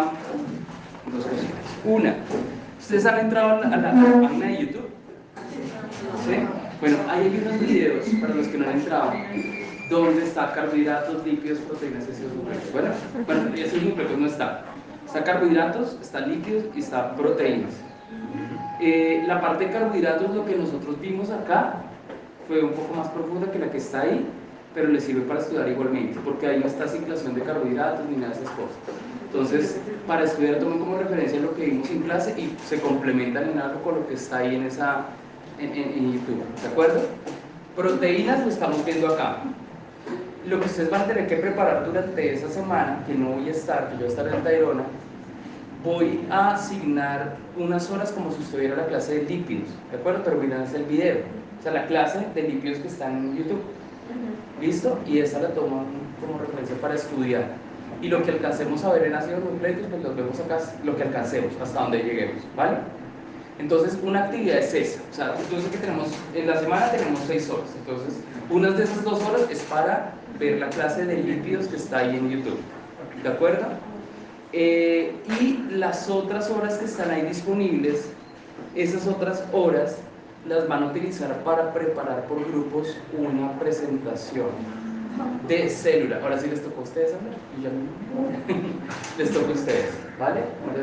dos cositas. Una, ¿ustedes han entrado a la, a la página de YouTube? ¿Sí? Bueno, hay unos videos para los que no han entrado donde está carbohidratos, lípidos, proteínas y nucleicos. Bueno, bueno, y ácidos nucleicos no está. Está carbohidratos, está lípidos y está proteínas. Eh, la parte de carbohidratos, lo que nosotros vimos acá, fue un poco más profunda que la que está ahí, pero le sirve para estudiar igualmente, porque ahí no está ciclación de carbohidratos ni nada de esas cosas. Entonces, para estudiar tomen como referencia lo que vimos en clase y se complementan en algo con lo que está ahí en, esa, en, en, en YouTube, ¿de acuerdo? Proteínas lo estamos viendo acá. Lo que ustedes van a tener que preparar durante esa semana, que no voy a estar, que yo voy a estar en Tayrona, voy a asignar unas horas como si estuviera la clase de lípidos, ¿de acuerdo? Pero miren el video, o sea, la clase de lípidos que está en YouTube. ¿Listo? Y esa la toman como referencia para estudiar. Y lo que alcancemos a ver en ácidos nucleicos, pues los vemos acá, lo que alcancemos, hasta donde lleguemos, ¿vale? Entonces, una actividad es esa. O sea, entonces que tenemos, en la semana tenemos seis horas. Entonces, unas de esas dos horas es para ver la clase de lípidos que está ahí en YouTube. ¿De acuerdo? Eh, y las otras horas que están ahí disponibles, esas otras horas las van a utilizar para preparar por grupos una presentación de célula. Ahora sí les tocó a ustedes. Y ya les toca a ustedes, ¿vale?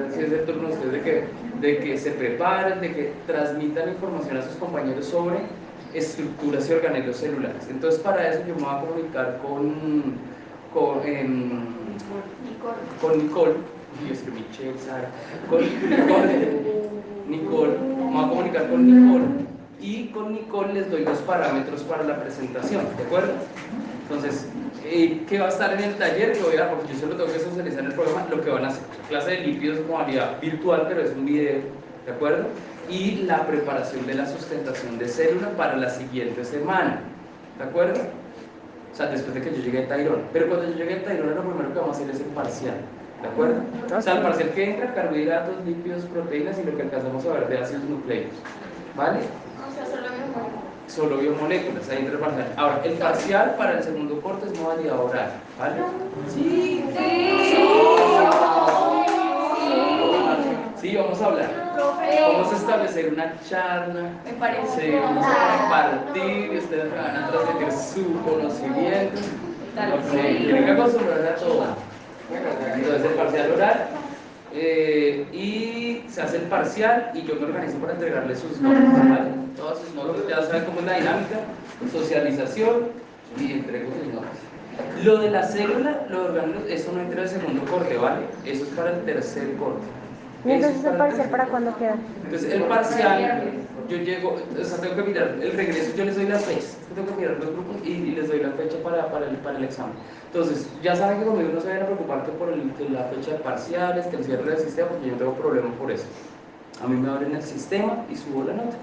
Es el turno de ustedes de que, de que se preparen, de que transmitan información a sus compañeros sobre estructuras y organelos celulares. Entonces, para eso yo me voy a comunicar con, con, em, con Nicole, y es que Michelle, Sara, Nicole, me voy a comunicar con Nicole y con Nicole les doy los parámetros para la presentación, ¿de acuerdo? Entonces, eh, ¿qué va a estar en el taller? Yo voy a, porque yo solo tengo que socializar el programa, lo que van a hacer, clase de lípidos como modalidad virtual, pero es un video, ¿de acuerdo? Y la preparación de la sustentación de célula para la siguiente semana, ¿de acuerdo? O sea, después de que yo llegue a Tayrona. Pero cuando yo llegue a Tayrona, lo primero que vamos a hacer es el parcial, ¿de acuerdo? O sea, el parcial que entra, carbohidratos, lípidos, proteínas y lo que alcanzamos a ver de ácidos nucleicos, ¿vale? O sea, solo biomoléculas. Solo biomoléculas, ahí entra el parcial. Ahora, el parcial para el segundo corte es modalidad oral, ¿vale? Sí, sí, vamos a hablar. Vamos a establecer una charla, Me parece. sí, vamos a compartir, y ustedes van a transmitir su conocimiento, tienen que acostumbrar a todo. Entonces, el parcial oral, eh, y se hace el parcial y yo me organizo para entregarle sus notas, ¿vale? Todas sus notas, ya saben cómo es la dinámica, socialización y entrego sus notas. Lo de la célula, lo de orgánulos, eso no entra en el segundo corte, ¿vale? Eso es para el tercer corte. ¿Y entonces el parcial para cuándo queda? Entonces, el parcial, yo llego, o sea, tengo que mirar el regreso, yo les doy las fechas, tengo que mirar los grupos y, y les doy la fecha para, para, el, para el examen. Entonces, ya saben que conmigo no se vayan a preocupar que por el, que la fecha de parciales, que el cierre del sistema, porque yo no tengo problema por eso. A mí me abren el sistema y subo la nota.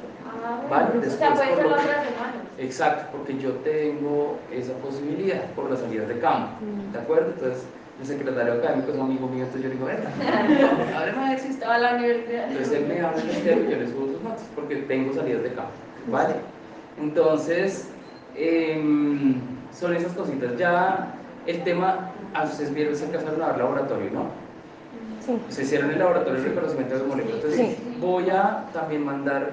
Ah, Vale, O sea, después puede por ser lo la que- otra semana. Exacto, porque yo tengo esa posibilidad por las salidas de campo, ¿de acuerdo? Entonces, el secretario académico es un amigo mío, entonces yo le digo, venga, ábreme el sistema. Estaba a la universidad. Entonces él me habla y yo le subo sus notas porque tengo salidas de campo, ¿vale? Entonces, em, son esas cositas. Ya el tema, a ustedes vieron, se alcanzaron a dar laboratorio, ¿no? Sí. Se hicieron el laboratorio de reconocimiento de moléculas. Entonces, Sí. voy a también mandar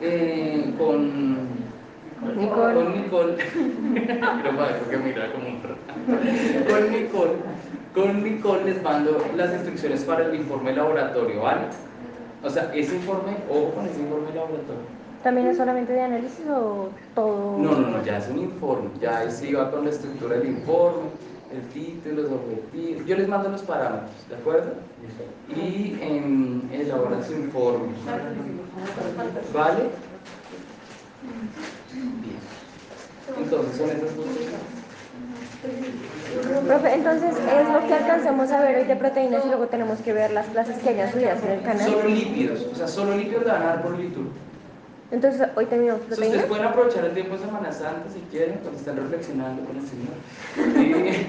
eh, con Nicole. con Nicole, para que mira como un rato. con Nicole, con Nicole les mando las instrucciones para el informe laboratorio, ¿vale? O sea, ese informe, ojo con ese informe laboratorio. ¿También es solamente de análisis o todo? No, no, no, ya es un informe, ya ahí sí va con la estructura del informe, el título, los objetivos. Yo les mando los parámetros, ¿de acuerdo? Y en elaboran su informe. ¿Vale? Bien. Entonces son estas dos. Profe, entonces es lo que alcancemos a ver hoy de proteínas y luego tenemos que ver las clases que hayan subidas en el Solo canal. lípidos, o sea, solo lípidos le van a dar por lituro. Entonces hoy terminamos Ustedes proteínas. pueden aprovechar el tiempo de Semana Santa si quieren, cuando están reflexionando con el Señor.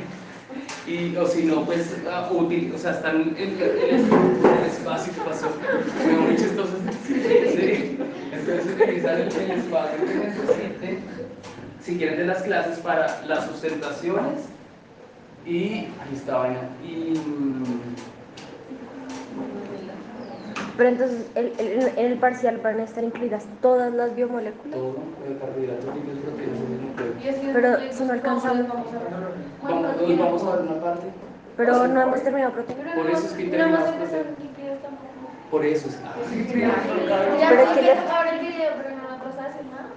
Y, y- o si no, pues ah, útil, o sea, están en el, espacio que pasó. Fue muy chistoso. Sí. Entonces utilizar el, el espacio que necesiten, si quieren, de las clases para las sustentaciones. Y ahí está vaina. Y, mm, Pero entonces, el- el- en el parcial van a estar incluidas todas las biomoléculas. Todo, el carbohidratos, lípidos, proteínas, el Pero si no alcanzamos. vamos a ver. Vamos, hoy vamos a ver una parte. Pero no hemos terminado proteínas. Por eso es que terminamos hemos con empezado el- líquidos tampoco. Por eso es. Ya Pero sé es que que ya- acabar el video, pero no me vas a decir nada.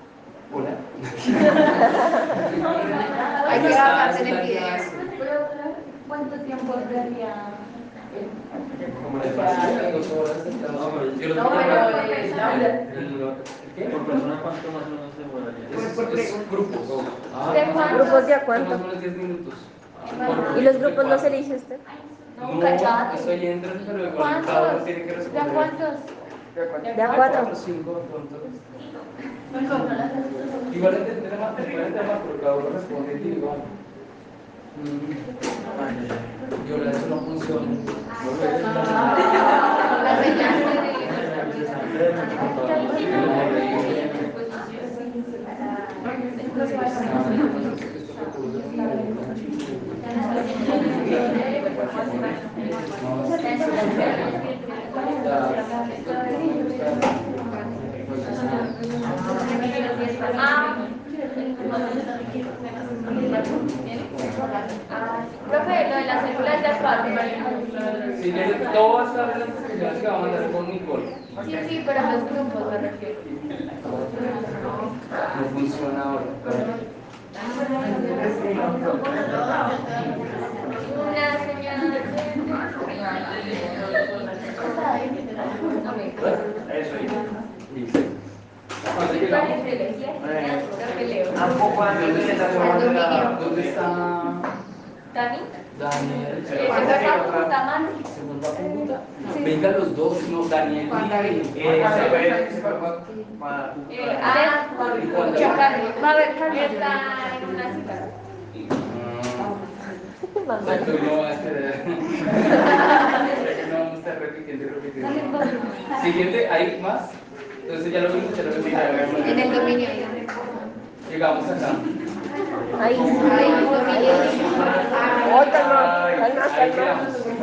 Hola. Hay que bajarse en el video. ya. Pero, ¿cuánto tiempo daría? Como le pasa, dos horas estamos. Yo lo No, tengo pero. ¿Por persona cuánto más o menos demoraría? Es- por grupos. Ah, ¿De cuántos? menos- ¿Grupos de a cuánto? Más o menos 10 minutos. ¿Y los grupos los elige usted? No, No, cachate. eso ahí entran, pero igual uno tiene que ¿De responder. cuántos? ¿De a cuatro? cinco, de. Mejor no las haces. Igual entender más, pero cada uno responde individual. Yo la eso no funciona. La señal profe, lo de las células de asparto. Si le todas las explicaciones que vamos a mandar con Nicole. Sí, sí, pero los grupos me refiero. No funciona ahora. Una señal Dice. ¿Cuándo de... llegamos? Tampoco ¿Dónde está ¿Dani? Daniel? Eh. Segunda. Venga los dos, no, Daniel Eh, para- Eh, ah, Está en una cita. Más tú no, No, vamos a estar repitiendo y repitiendo. Siguiente, ¿hay más? Entonces ya lo vimos, ya lo vimos. En el dominio. Llegamos acá. Ahí. Ahí, dominio. Otra calma. quedamos. Un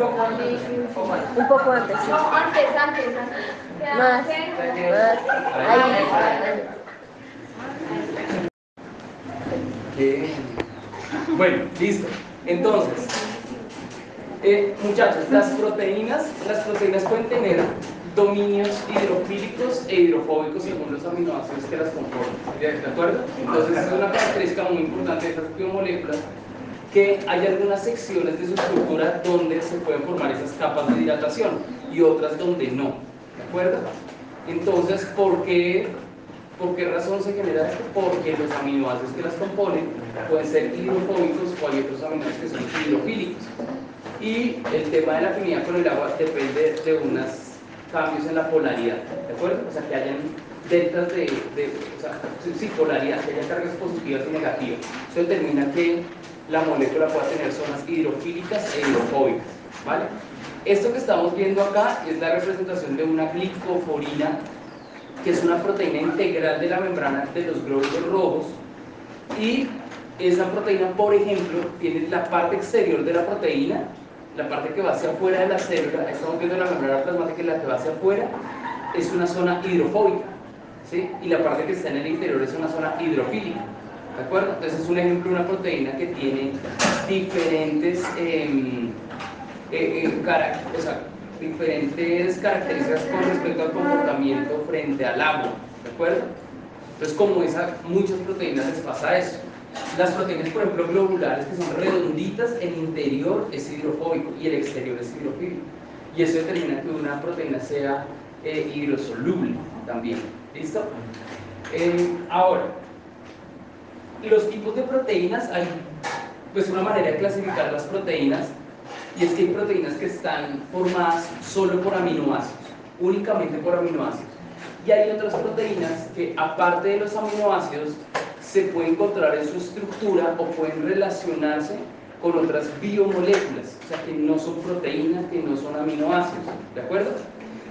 poco antes, sí. No, antes, antes, antes. Más. Más. Ahí. Bien. Bueno, listo. Entonces, eh, muchachos, las proteínas, las proteínas pueden tener dominios hidrofílicos e hidrofóbicos según los aminoácidos que las. ¿De de acuerdo? Entonces, es una característica muy importante de estas biomoléculas que hay algunas secciones de su estructura donde se pueden formar esas capas de hidratación y otras donde no. ¿De acuerdo? Entonces, ¿por qué, ¿por qué razón se genera? Porque los aminoácidos que las componen pueden ser hidrofóbicos o hay otros aminoácidos que son hidrofílicos. Y el tema de la afinidad con el agua depende de unos cambios en la polaridad, ¿de acuerdo? O sea, que hayan deltas de, de o sea, sí, polaridad, que haya cargas positivas y negativas. Eso determina que la molécula pueda tener zonas hidrofílicas e hidrofóbicas, ¿vale? Esto que estamos viendo acá es la representación de una glicoforina, que es una proteína integral de la membrana de los glóbulos rojos, y esa proteína, por ejemplo, tiene la parte exterior de la proteína, la parte que va hacia afuera de la célula, estamos viendo la membrana plasmática, la que va hacia afuera, es una zona hidrofóbica, ¿sí? Y la parte que está en el interior es una zona hidrofílica, ¿de acuerdo? Entonces es un ejemplo de una proteína que tiene diferentes, em, eh, eh, diferentes características con respecto al comportamiento frente al agua, ¿de acuerdo? Entonces, como esa, muchas proteínas les pasa eso. Las proteínas, por ejemplo, globulares, que son redonditas, el interior es hidrofóbico y el exterior es hidrofílico. Y eso determina que una proteína sea eh, hidrosoluble también. ¿Listo? Eh, ahora, los tipos de proteínas, hay pues una manera de clasificar las proteínas y es que hay proteínas que están formadas solo por aminoácidos, únicamente por aminoácidos. Y hay otras proteínas que aparte de los aminoácidos se puede encontrar en su estructura o pueden relacionarse con otras biomoléculas, o sea que no son proteínas, que no son aminoácidos, ¿de acuerdo?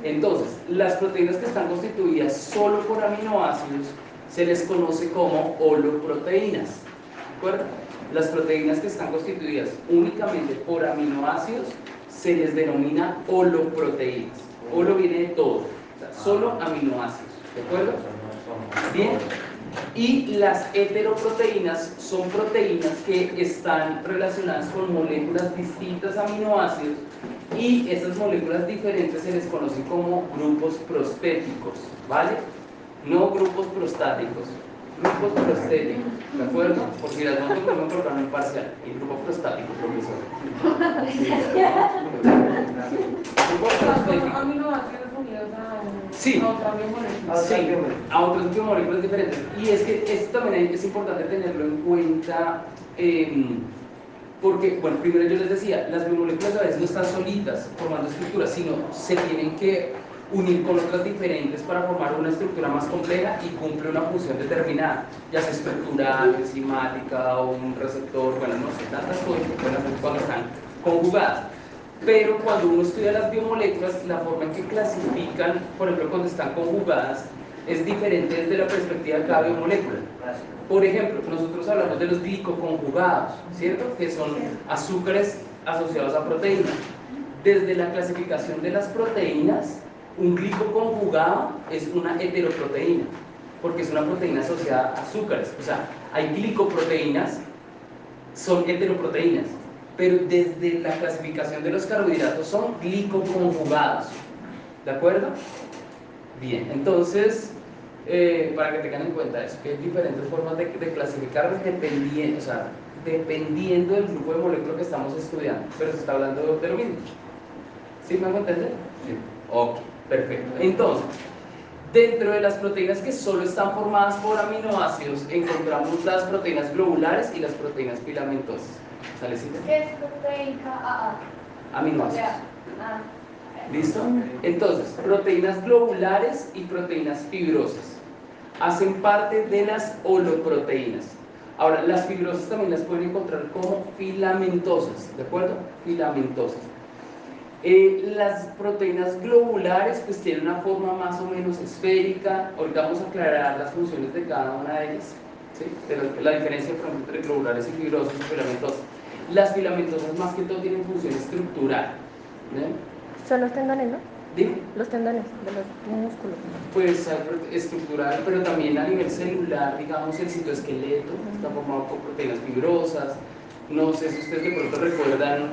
Entonces, las proteínas que están constituidas solo por aminoácidos se les conoce como holoproteínas, ¿de acuerdo? Las proteínas que están constituidas únicamente por aminoácidos se les denomina holoproteínas, Olo viene de todo, o sea, solo aminoácidos, ¿de acuerdo? Bien. Y las heteroproteínas son proteínas que están relacionadas con moléculas distintas a aminoácidos y esas moléculas diferentes se les conoce como grupos prostéticos, ¿vale? No grupos prostáticos, grupos prostéticos, ¿de acuerdo? Por si las notas no programa en parcial, el grupo prostático, profesor. Grupo prostético. a, Sí. a. Sí, a otras biomoléculas diferentes. Y es que esto también es importante tenerlo en cuenta, eh, porque, bueno, primero yo les decía, las biomoléculas a veces no están solitas formando estructuras, sino se tienen que unir con otras diferentes para formar una estructura más compleja y cumple una función determinada, ya sea estructural, enzimática o un receptor, bueno, no sé, tantas cosas que cuando están conjugadas. Pero cuando uno estudia las biomoléculas, la forma en que clasifican, por ejemplo, cuando están conjugadas, es diferente desde la perspectiva de cada biomolécula. Por ejemplo, nosotros hablamos de los glicoconjugados, ¿cierto? Que son azúcares asociados a proteínas. Desde la clasificación de las proteínas, un glicoconjugado es una heteroproteína, porque es una proteína asociada a azúcares. O sea, hay glicoproteínas, son heteroproteínas, pero desde la clasificación de los carbohidratos son glicoconjugados. ¿De acuerdo? Bien, entonces, eh, para que tengan en cuenta eso, que hay diferentes formas de, de clasificarlos dependiendo, dependiendo del grupo de moléculas que estamos estudiando, pero se está hablando de lo mismo. ¿Sí me hago entender? Sí. Ok, perfecto. Entonces, dentro de las proteínas que solo están formadas por aminoácidos, encontramos las proteínas globulares y las proteínas filamentosas. ¿Sale, Cintia? ¿Qué es proteína AA? Aminoácidos. Ah. ¿Listo? Entonces, proteínas globulares y proteínas fibrosas hacen parte de las holoproteínas. Ahora, las fibrosas también las pueden encontrar como filamentosas, ¿de acuerdo? Filamentosas. Eh, las proteínas globulares pues tienen una forma más o menos esférica. Ahorita vamos a aclarar las funciones de cada una de ellas. ¿sí? La, diferencia por ejemplo, entre globulares y fibrosas y filamentosas. Las filamentosas más que todo tienen función estructural. ¿bien? Son los tendones, ¿no? Dime. Los tendones de los músculos. Pues estructural, pero también a nivel celular, digamos, el citoesqueleto está formado por proteínas fibrosas. No sé si ustedes de pronto recuerdan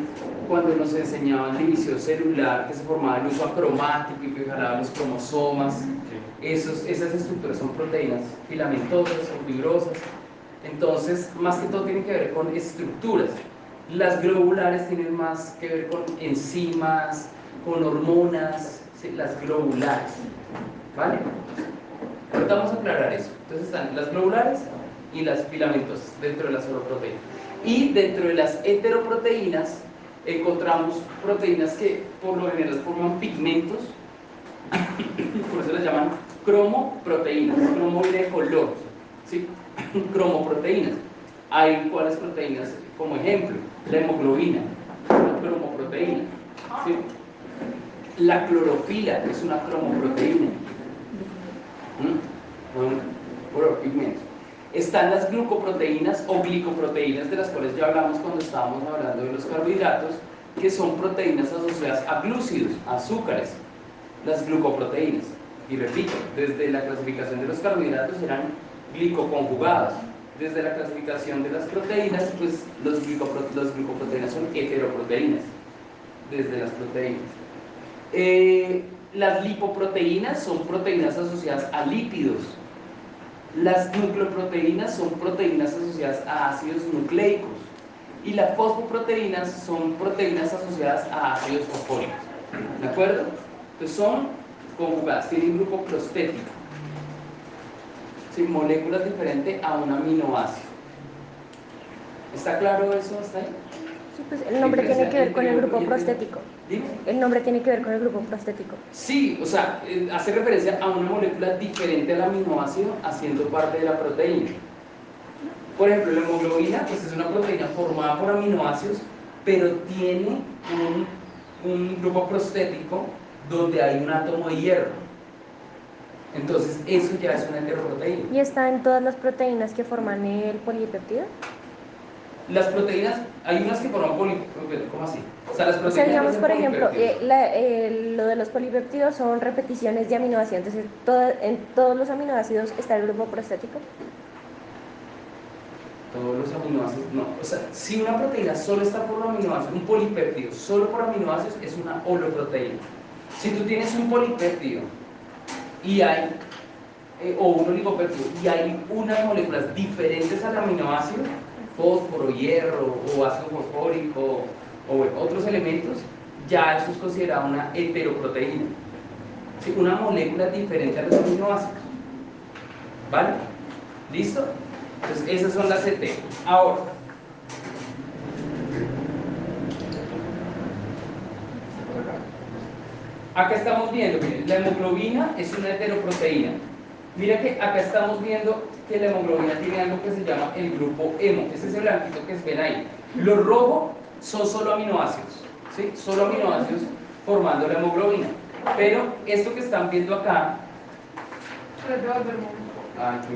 cuando nos enseñaban división celular, que se formaba el uso acromático y que jalaba los cromosomas. Esos, esas estructuras son proteínas filamentosas o fibrosas. Entonces, más que todo tiene que ver con estructuras. Las globulares tienen más que ver con enzimas, con hormonas, ¿sí? las globulares. ¿Vale? Ahorita vamos a aclarar eso. Entonces están las globulares y las filamentosas dentro de las holoproteínas. Y dentro de las heteroproteínas encontramos proteínas que por lo general forman pigmentos, por eso las llaman cromoproteínas. Cromo de color, ¿sí? cromoproteínas. Hay cuáles proteínas como ejemplo, la hemoglobina, una cromoproteína. ¿sí? La clorofila es una cromoproteína. ¿Mm? Bueno, por pigmentos. Están las glucoproteínas o glicoproteínas, de las cuales ya hablamos cuando estábamos hablando de los carbohidratos, que son proteínas asociadas a glúcidos, azúcares, las glucoproteínas. Y repito, desde la clasificación de los carbohidratos eran glicoconjugados. Desde la clasificación de las proteínas, pues los glucoproteínas son heteroproteínas, desde las proteínas. Eh, las lipoproteínas son proteínas asociadas a lípidos. Las nucleoproteínas son proteínas asociadas a ácidos nucleicos. Y las fosfoproteínas son proteínas asociadas a ácidos fosfóricos. ¿De acuerdo? Entonces son conjugadas, tienen grupo prostético. Sí, moléculas diferentes a un aminoácido. ¿Está claro eso hasta ahí? Sí, pues el nombre tiene que ver con el grupo prostético. Dime. El nombre tiene que ver con el grupo prostético. Sí, o sea, eh, hace referencia a una molécula diferente al aminoácido haciendo parte de la proteína. Por ejemplo, la hemoglobina pues es una proteína formada por aminoácidos, pero tiene un, un grupo prostético donde hay un átomo de hierro. Entonces, eso ya es una heteroproteína. ¿Y está en todas las proteínas que forman el polipéptido? Las proteínas, hay unas que forman poli... ¿Cómo así? O sea, las O proteínas sea, digamos, por ejemplo, eh, la- eh, lo de los polipéptidos son repeticiones de aminoácidos. Entonces, todo- en todos los aminoácidos está el grupo prostático. Todos los aminoácidos, no. O sea, si una proteína solo está por aminoácidos, un polipéptido solo por aminoácidos es una holoproteína. Si tú tienes un polipéptido y hay, eh, o un oligopéptido, y hay unas moléculas diferentes al aminoácido, fósforo, hierro, o ácido fosfórico, o otros elementos, ya eso es considerado una heteroproteína. Sí, una molécula diferente a los aminoácidos. ¿Vale? ¿Listo? Entonces, esas son las CT. Ahora, acá estamos viendo, miren, la hemoglobina es una heteroproteína. Mira que acá estamos viendo que la hemoglobina tiene algo que se llama el grupo hemo. Ese es el blanquito que ven ahí. Los rojos son solo aminoácidos, ¿sí? Solo aminoácidos formando la hemoglobina. Pero esto que están viendo acá... Ay, qué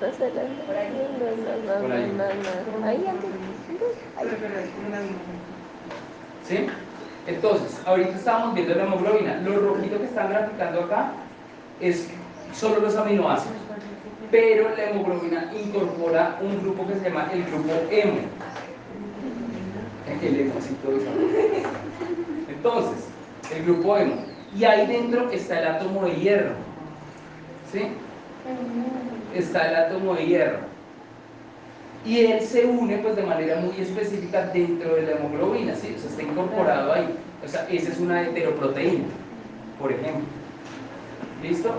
Uy. No tanto. Muy bien. Más adelante. No, no, no, Por ahí. no, no, no. Ahí antes. ¿Sí? Entonces, ahorita estábamos viendo la hemoglobina. Lo rojito que están graficando acá es solo los aminoácidos. Pero la hemoglobina incorpora un grupo que se llama el grupo hemo. El hemocito. Entonces, el grupo hemo. Y ahí dentro está el átomo de hierro. ¿Sí? Está el átomo de hierro. Y él se une pues de manera muy específica dentro de la hemoglobina, ¿sí? O sea, está incorporado ahí. O sea, esa es una heteroproteína, por ejemplo. ¿Listo?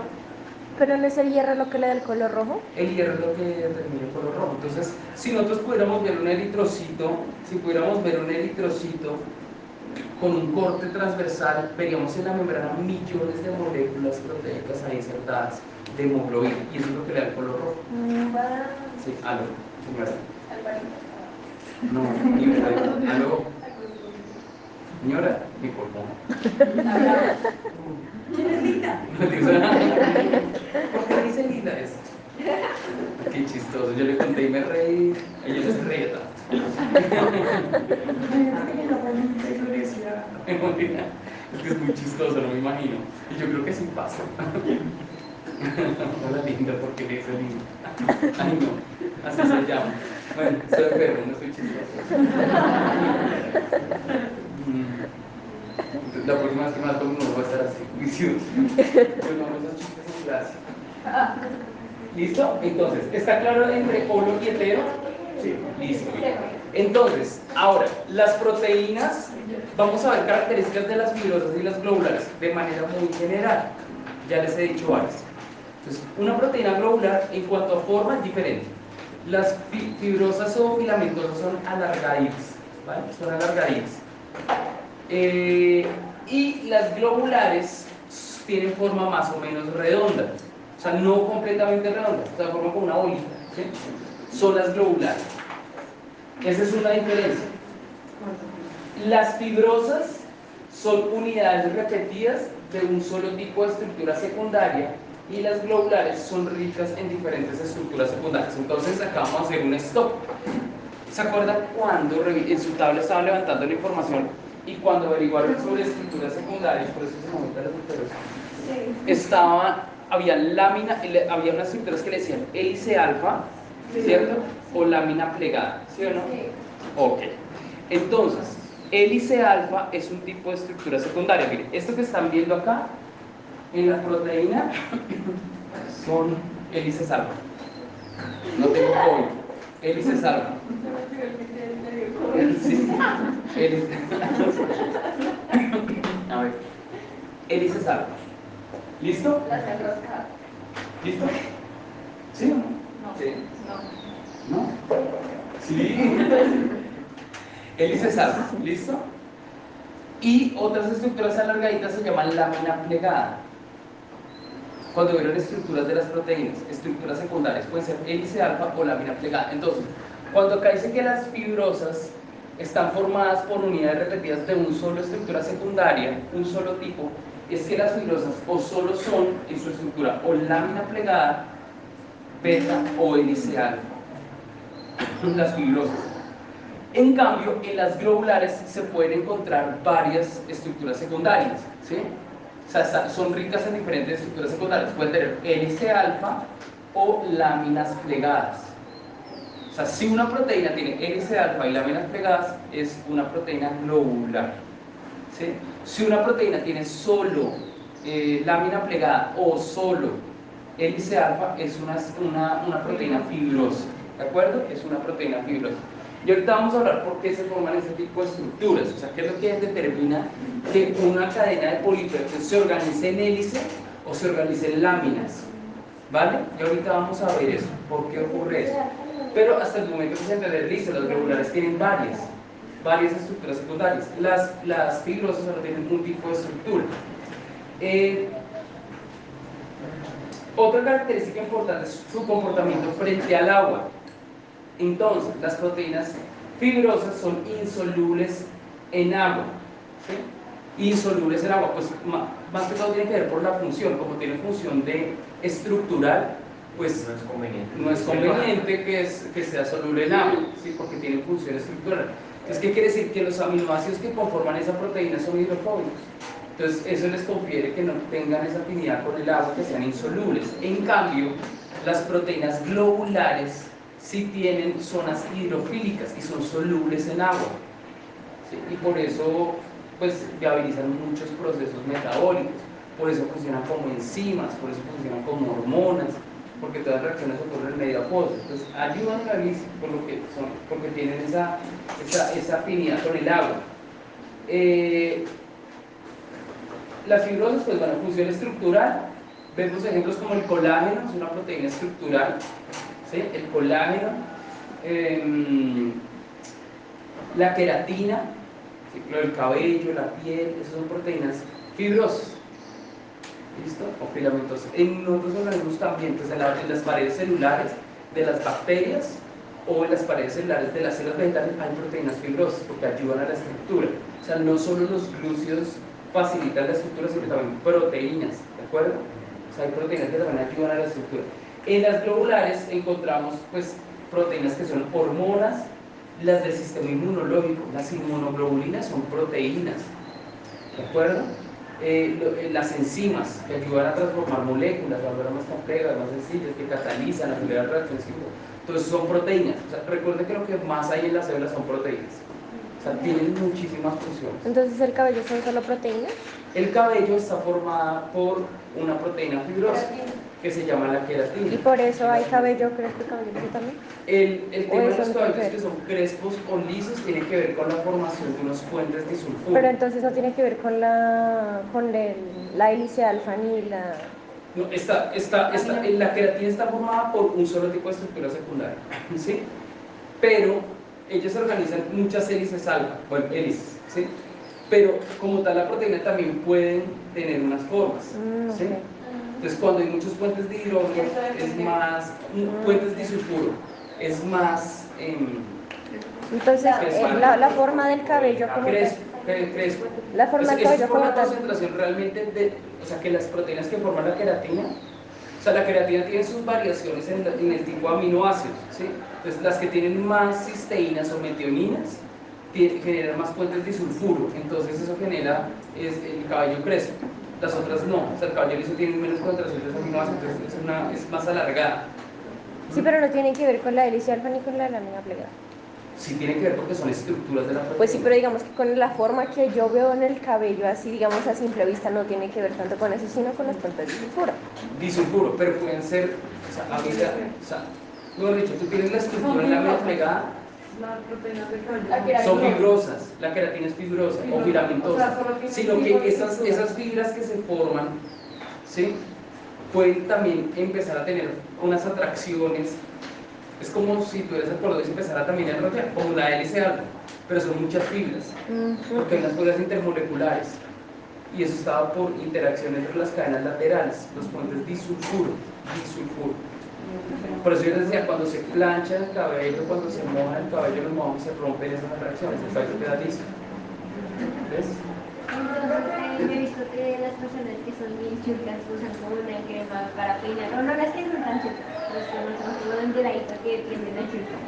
Pero no es el hierro lo que le da el color rojo. El hierro es lo que determina el color rojo. Entonces, si nosotros pudiéramos ver un eritrocito, si pudiéramos ver un eritrocito con un corte transversal, veríamos en la membrana millones de moléculas proteicas ahí insertadas de hemoglobina. Y eso es lo que le da el color rojo. Sí, algo, señora. No, ni me algo. Señora, mi pulmón. ¿Quién es linda? No te suena. ¿Por qué dice linda eso? Qué chistoso, yo le conté y me reí. Ella no se ríe tanto. Es que es muy chistoso, no me imagino. Y yo creo que sí pasa. Hola linda, porque le dice linda. Ay no, así se llama. Bueno, soy enfermo, no soy chistoso. Mm. La próxima vez que me la tomo no va a estar así, juicioso. Pues vamos a chistes en clase. ¿Listo? Entonces, ¿está claro entre holo y hetero? Sí. Listo. Entonces, ahora, las proteínas, vamos a ver características de las fibrosas y las globulares de manera muy general. Ya les he dicho varias. Entonces, una proteína globular en cuanto a forma es diferente. Las fi- fibrosas o filamentosas son alargaditas, ¿vale? Son alargaditas. Eh, y las globulares tienen forma más o menos redonda, o sea, no completamente redonda, o sea, forman como una bolita. ¿sí? Son las globulares. Esa es una diferencia. Las fibrosas son unidades repetidas de un solo tipo de estructura secundaria y las globulares son ricas en diferentes estructuras secundarias. Entonces acá vamos a hacer un stop. ¿Se acuerdan cuando en su tabla estaban levantando la información y cuando averiguaron sobre estructuras secundarias, por eso se montan las estructuras, estaba, había lámina, había unas estructuras que le decían hélice alfa, ¿cierto? O lámina plegada, ¿sí o no? Ok. Entonces, hélice alfa es un tipo de estructura secundaria. Miren, esto que están viendo acá en la proteína son hélices alfa. No tengo pollo. Hélices alfa. Sí. Hélice- A ver. Hélices alfa. ¿Listo? Las enroscadas. ¿Listo? ¿Sí o no? No. Sí. No. ¿No? Sí. Hélices alfa, ¿listo? Y otras estructuras alargaditas se llaman lámina plegada. Cuando vieron estructuras de las proteínas, estructuras secundarias, pueden ser hélice alfa o lámina plegada. Entonces, cuando acá dice que las fibrosas están formadas por unidades repetidas de una sola estructura secundaria, un solo tipo, es que las fibrosas o solo son en su estructura o lámina plegada, beta o hélice alfa. Las fibrosas. En cambio, en las globulares se pueden encontrar varias estructuras secundarias, ¿sí? Sea, son ricas en diferentes estructuras secundarias. Pueden tener hélice alfa o láminas plegadas. O sea, si una proteína tiene hélice alfa y láminas plegadas, es una proteína globular. ¿sí? Si una proteína tiene solo eh, lámina plegada o solo hélice alfa, es una, una, una proteína fibrosa. ¿De acuerdo? Es una proteína fibrosa. Y ahorita vamos a hablar por qué se forman este tipo de estructuras. O sea, qué es lo que determina que una cadena de polipéptidos se organice en hélice o se organice en láminas. ¿Vale? Y ahorita vamos a ver eso, por qué ocurre eso. Pero hasta el momento que se entender, listo, las globulares tienen varias, varias estructuras secundarias. Las, las fibrosas tienen un tipo de estructura. Eh, otra característica importante es su comportamiento frente al agua. Entonces, las proteínas fibrosas son insolubles en agua. ¿sí? Insolubles en agua, pues más que todo tiene que ver por la función, como tiene función de estructural, pues No es conveniente. no es conveniente que, es- que sea soluble en agua, ¿sí? porque tiene función estructural. Entonces, ¿qué quiere decir? Que los aminoácidos que conforman esa proteína son hidrofóbicos. Entonces, eso les confiere que no tengan esa afinidad con el agua, que sean insolubles. En cambio, las proteínas globulares sí tienen zonas hidrofílicas y son solubles en agua. Y por eso, pues, viabilizan muchos procesos metabólicos. Por eso funcionan como enzimas, por eso funcionan como hormonas, porque todas las reacciones ocurren en medio acuoso. Entonces, ayudan a la bici por lo que son, porque tienen esa, esa, esa afinidad con el agua. Eh, las fibrosas, pues bueno, función estructural. Vemos ejemplos como el colágeno, es una proteína estructural. El colágeno. em, la queratina, ciclo del cabello, la piel, esas son proteínas fibrosas. ¿Listo? O filamentosas. En otros organismos también, pues en las paredes celulares de las bacterias o en las paredes celulares de las células vegetales hay proteínas fibrosas porque ayudan a la estructura. O sea, no solo los glúcidos facilitan la estructura, sino también proteínas, ¿de acuerdo? O sea, hay proteínas que también ayudan a la estructura. En las globulares encontramos pues proteínas que son hormonas, las del sistema inmunológico, las inmunoglobulinas son proteínas, ¿de acuerdo? Eh, lo- eh, las enzimas que ayudan a transformar moléculas, a volver más complejas, más sencillas, que catalizan, aceleran reacciones. Entonces son proteínas. O sea, recuerden que lo que más hay en las células son proteínas. O sea, tienen muchísimas funciones. Entonces el cabello son solo proteínas. El cabello está formado por una proteína fibrosa que se llama la Y queratina. por eso hay cabello crespo y cabello también. El, el tema de los cabellos que son crespos o lisos tiene que ver con la formación de unos puentes disulfuros. Pero entonces no tiene que ver con la con el, la hélice alfa ni la. No, esta, esta, esta- la queratina está formada por un solo tipo de estructura secundaria, ¿sí? Pero ellas organizan muchas hélices alfa, bueno, hélices, ¿sí? Pero como tal la proteína también pueden tener unas formas, Mm, ¿sí? Entonces cuando hay muchos puentes de hidrógeno es más, puentes de sulfuro, es más em, Entonces eh, la, la forma del cabello como crespo, cre- crespo. La forma del eso es cabello por como la tal. concentración realmente de, o sea, que las proteínas que forman la queratina, o sea, la queratina tiene sus variaciones en, la- en el tipo de aminoácidos, ¿sí? Entonces, las que tienen más cisteínas o metioninas tie- generan más puentes de sulfuro, entonces eso genera es, el cabello crespo. Las otras no, o sea, el cabello liso tiene menos concentración de esos aminoácidos, entonces es, una, es más alargada. Sí, pero no tiene que ver con la hélice alfa ni con la lámina plegada. Sí tiene que ver porque son estructuras de la proteína. Pues sí, pero digamos que con la forma que yo veo en el cabello, así digamos a simple vista, no tiene que ver tanto con eso, sino con las puentes de sulfuro. disulfuro, pero pueden ser, o sea, había- o sea, mejor dicho, tú tienes la estructura en la media plegada, La son fibrosas, la queratina es fibrosa o O sea, filamentosa, sino que esas, esas fibras que se forman, ¿sí? pueden también empezar a tener unas atracciones, es como si tuvieras el color y empezara también a enrollar, como la hélice alfa, pero son muchas fibras, porque hay unas fibras intermoleculares, y eso estaba por interacción entre las cadenas laterales, los puentes disulfuro, disulfuro. Por eso yo les decía, cuando se plancha el cabello, cuando se moja el cabello, los mojos se rompen esas atracciones, el cabello queda liso. ¿Ves? he visto que las personas que son bien churcas usan como una crema para peinar, o no las que son tan churcas, las que no son como de ladito que tienden a churca.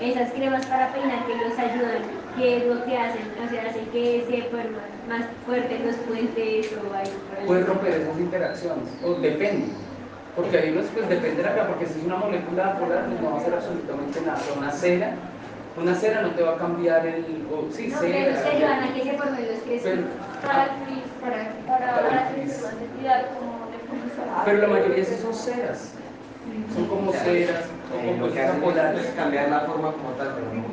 Esas cremas para peinar que los ayudan, ¿qué es lo que hacen? O sea, hacen que se forman más fuertes los puentes o el- Puedes romper esas interacciones, o depende. Porque hay unos, pues depende de la porque si es una molécula polar, pues no va a hacer absolutamente nada. Pero una cera, una cera no te va a cambiar el. O, sí, No, cera. pero se ayudan a que Pero- son. Para para, para, como de. Pero la mayoría sí son ceras. Son como ceras, o hacen polares. es cambiar la forma como tal, pero no.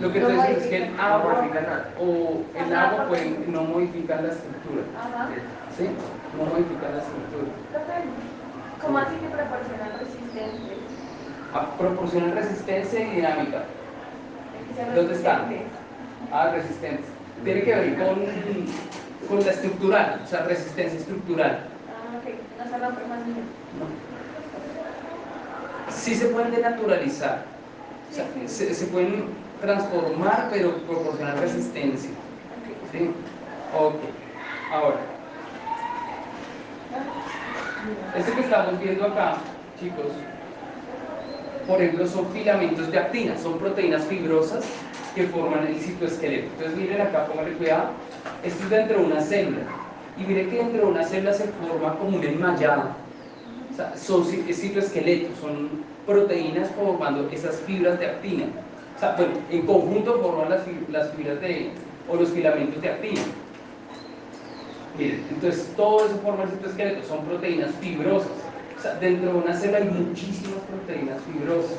Lo que tú dices es que el No agua modifica nada. o el agua pueden, no modifican la estructura. Ajá. ¿Sí? No modifican la estructura. ¿Cómo así que proporcionan resistencia? Ah, Proporcionan resistencia y dinámica. ¿Dónde resistentes. Ah, resistencia. Tiene que ver con, con la estructural, o sea, resistencia estructural. Ah, ok. No se rompe más bien. Sí se pueden denaturalizar, o sea, se, pueden transformar, pero proporcionar resistencia. ¿Sí? Ok. Ahora, este que estamos viendo acá, chicos, por ejemplo, son filamentos de actina, son proteínas fibrosas que forman el citoesqueleto. Entonces, miren acá, pónganle cuidado. Esto es dentro de una célula. Y miren que dentro de una célula se forma como un enmayado. O sea, son ci- citoesqueletos, son proteínas formando esas fibras de actina. O sea, bueno, en conjunto forman las, fi- las fibras de, o los filamentos de actina. Miren, entonces todo eso forma el citoesqueleto, son proteínas fibrosas. O sea, dentro de una célula hay muchísimas proteínas fibrosas.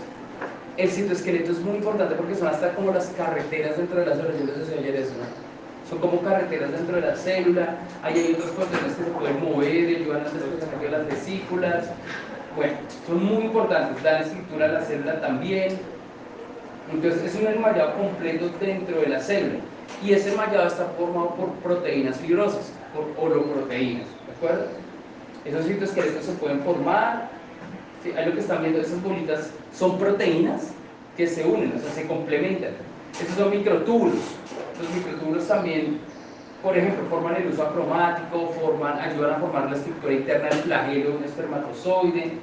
El citoesqueleto es muy importante porque son hasta como las carreteras dentro de la célula. Yo les decía ayer ¿no? Son como carreteras dentro de la célula. Ahí hay otras proteínas que se pueden mover, ayudan al desplazamiento de las vesículas. Bueno, son muy importantes. Dan estructura a la célula también. Entonces es un enmayado completo dentro de la célula. Y ese enmayado está formado por proteínas fibrosas, por holoproteínas. ¿De acuerdo? Esos citoesqueletos se pueden formar. Sí, ahí lo que están viendo, esas bolitas son proteínas que se unen, o sea, se complementan. Estos son microtúbulos. Los microtúbulos también, por ejemplo, forman el uso acromático, forman, ayudan a formar la estructura interna del flagelo de un espermatozoide.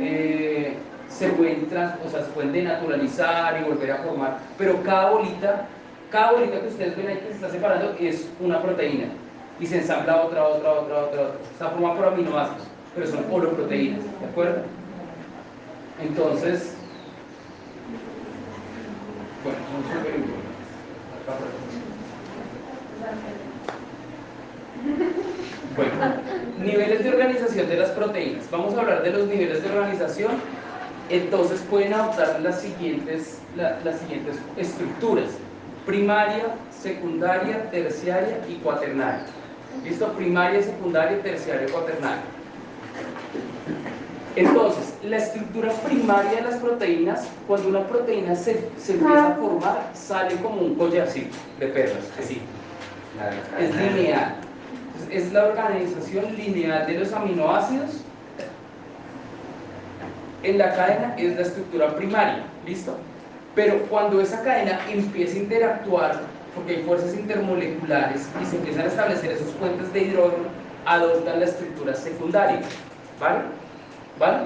eh, se pueden, trans- o sea, se pueden denaturalizar y volver a formar, pero cada bolita, cada bolita que ustedes ven ahí que se está separando es una proteína y se ensambla otra, otra, otra, otra, otra. Está formada por aminoácidos, pero son holoproteínas, ¿de acuerdo? Entonces, bueno, son súper importantes. Bueno, niveles de organización de las proteínas. Vamos a hablar de los niveles de organización. Entonces pueden adoptar las siguientes, la- las siguientes estructuras. Primaria, secundaria, terciaria y cuaternaria. ¿Listo? Primaria, secundaria, terciaria y cuaternaria. Entonces, la estructura primaria de las proteínas, cuando una proteína se, se empieza a formar, sale como un collarcito de perlas, así. Es lineal. Es la organización lineal de los aminoácidos. En la cadena es la estructura primaria, ¿listo? Pero cuando esa cadena empieza a interactuar, porque hay fuerzas intermoleculares y se empiezan a establecer esos puentes de hidrógeno, adoptan la estructura secundaria, ¿vale? ¿Vale?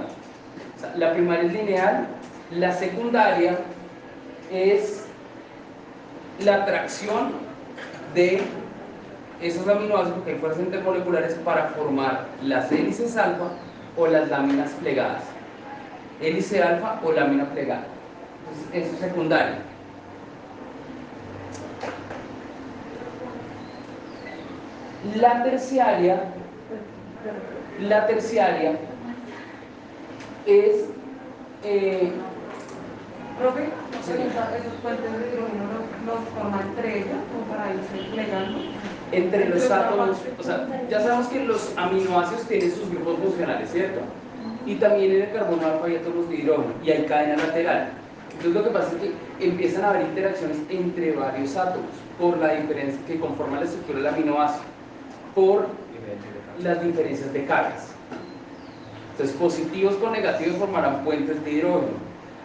La primaria es lineal, la secundaria es la atracción de esos aminoácidos, porque hay fuerzas intermoleculares, para formar las hélices alfa o las láminas plegadas. Hélice alfa o lámina plegada. Eso es secundario. La terciaria, la terciaria es eh, Profe, pregunta, ¿esos puentes de hidrógeno los, los forman entre ellos como para irse plegando? Entre los átomos, o sea, ya sabemos que los aminoácidos tienen sus grupos funcionales, ¿cierto? Y también en el carbono alfa hay átomos de hidrógeno y hay cadena lateral. Entonces lo que pasa es que empiezan a haber interacciones entre varios átomos por la diferencia que conforman la estructura del aminoácido, por las diferencias de cargas. Entonces positivos con negativos formarán puentes de hidrógeno,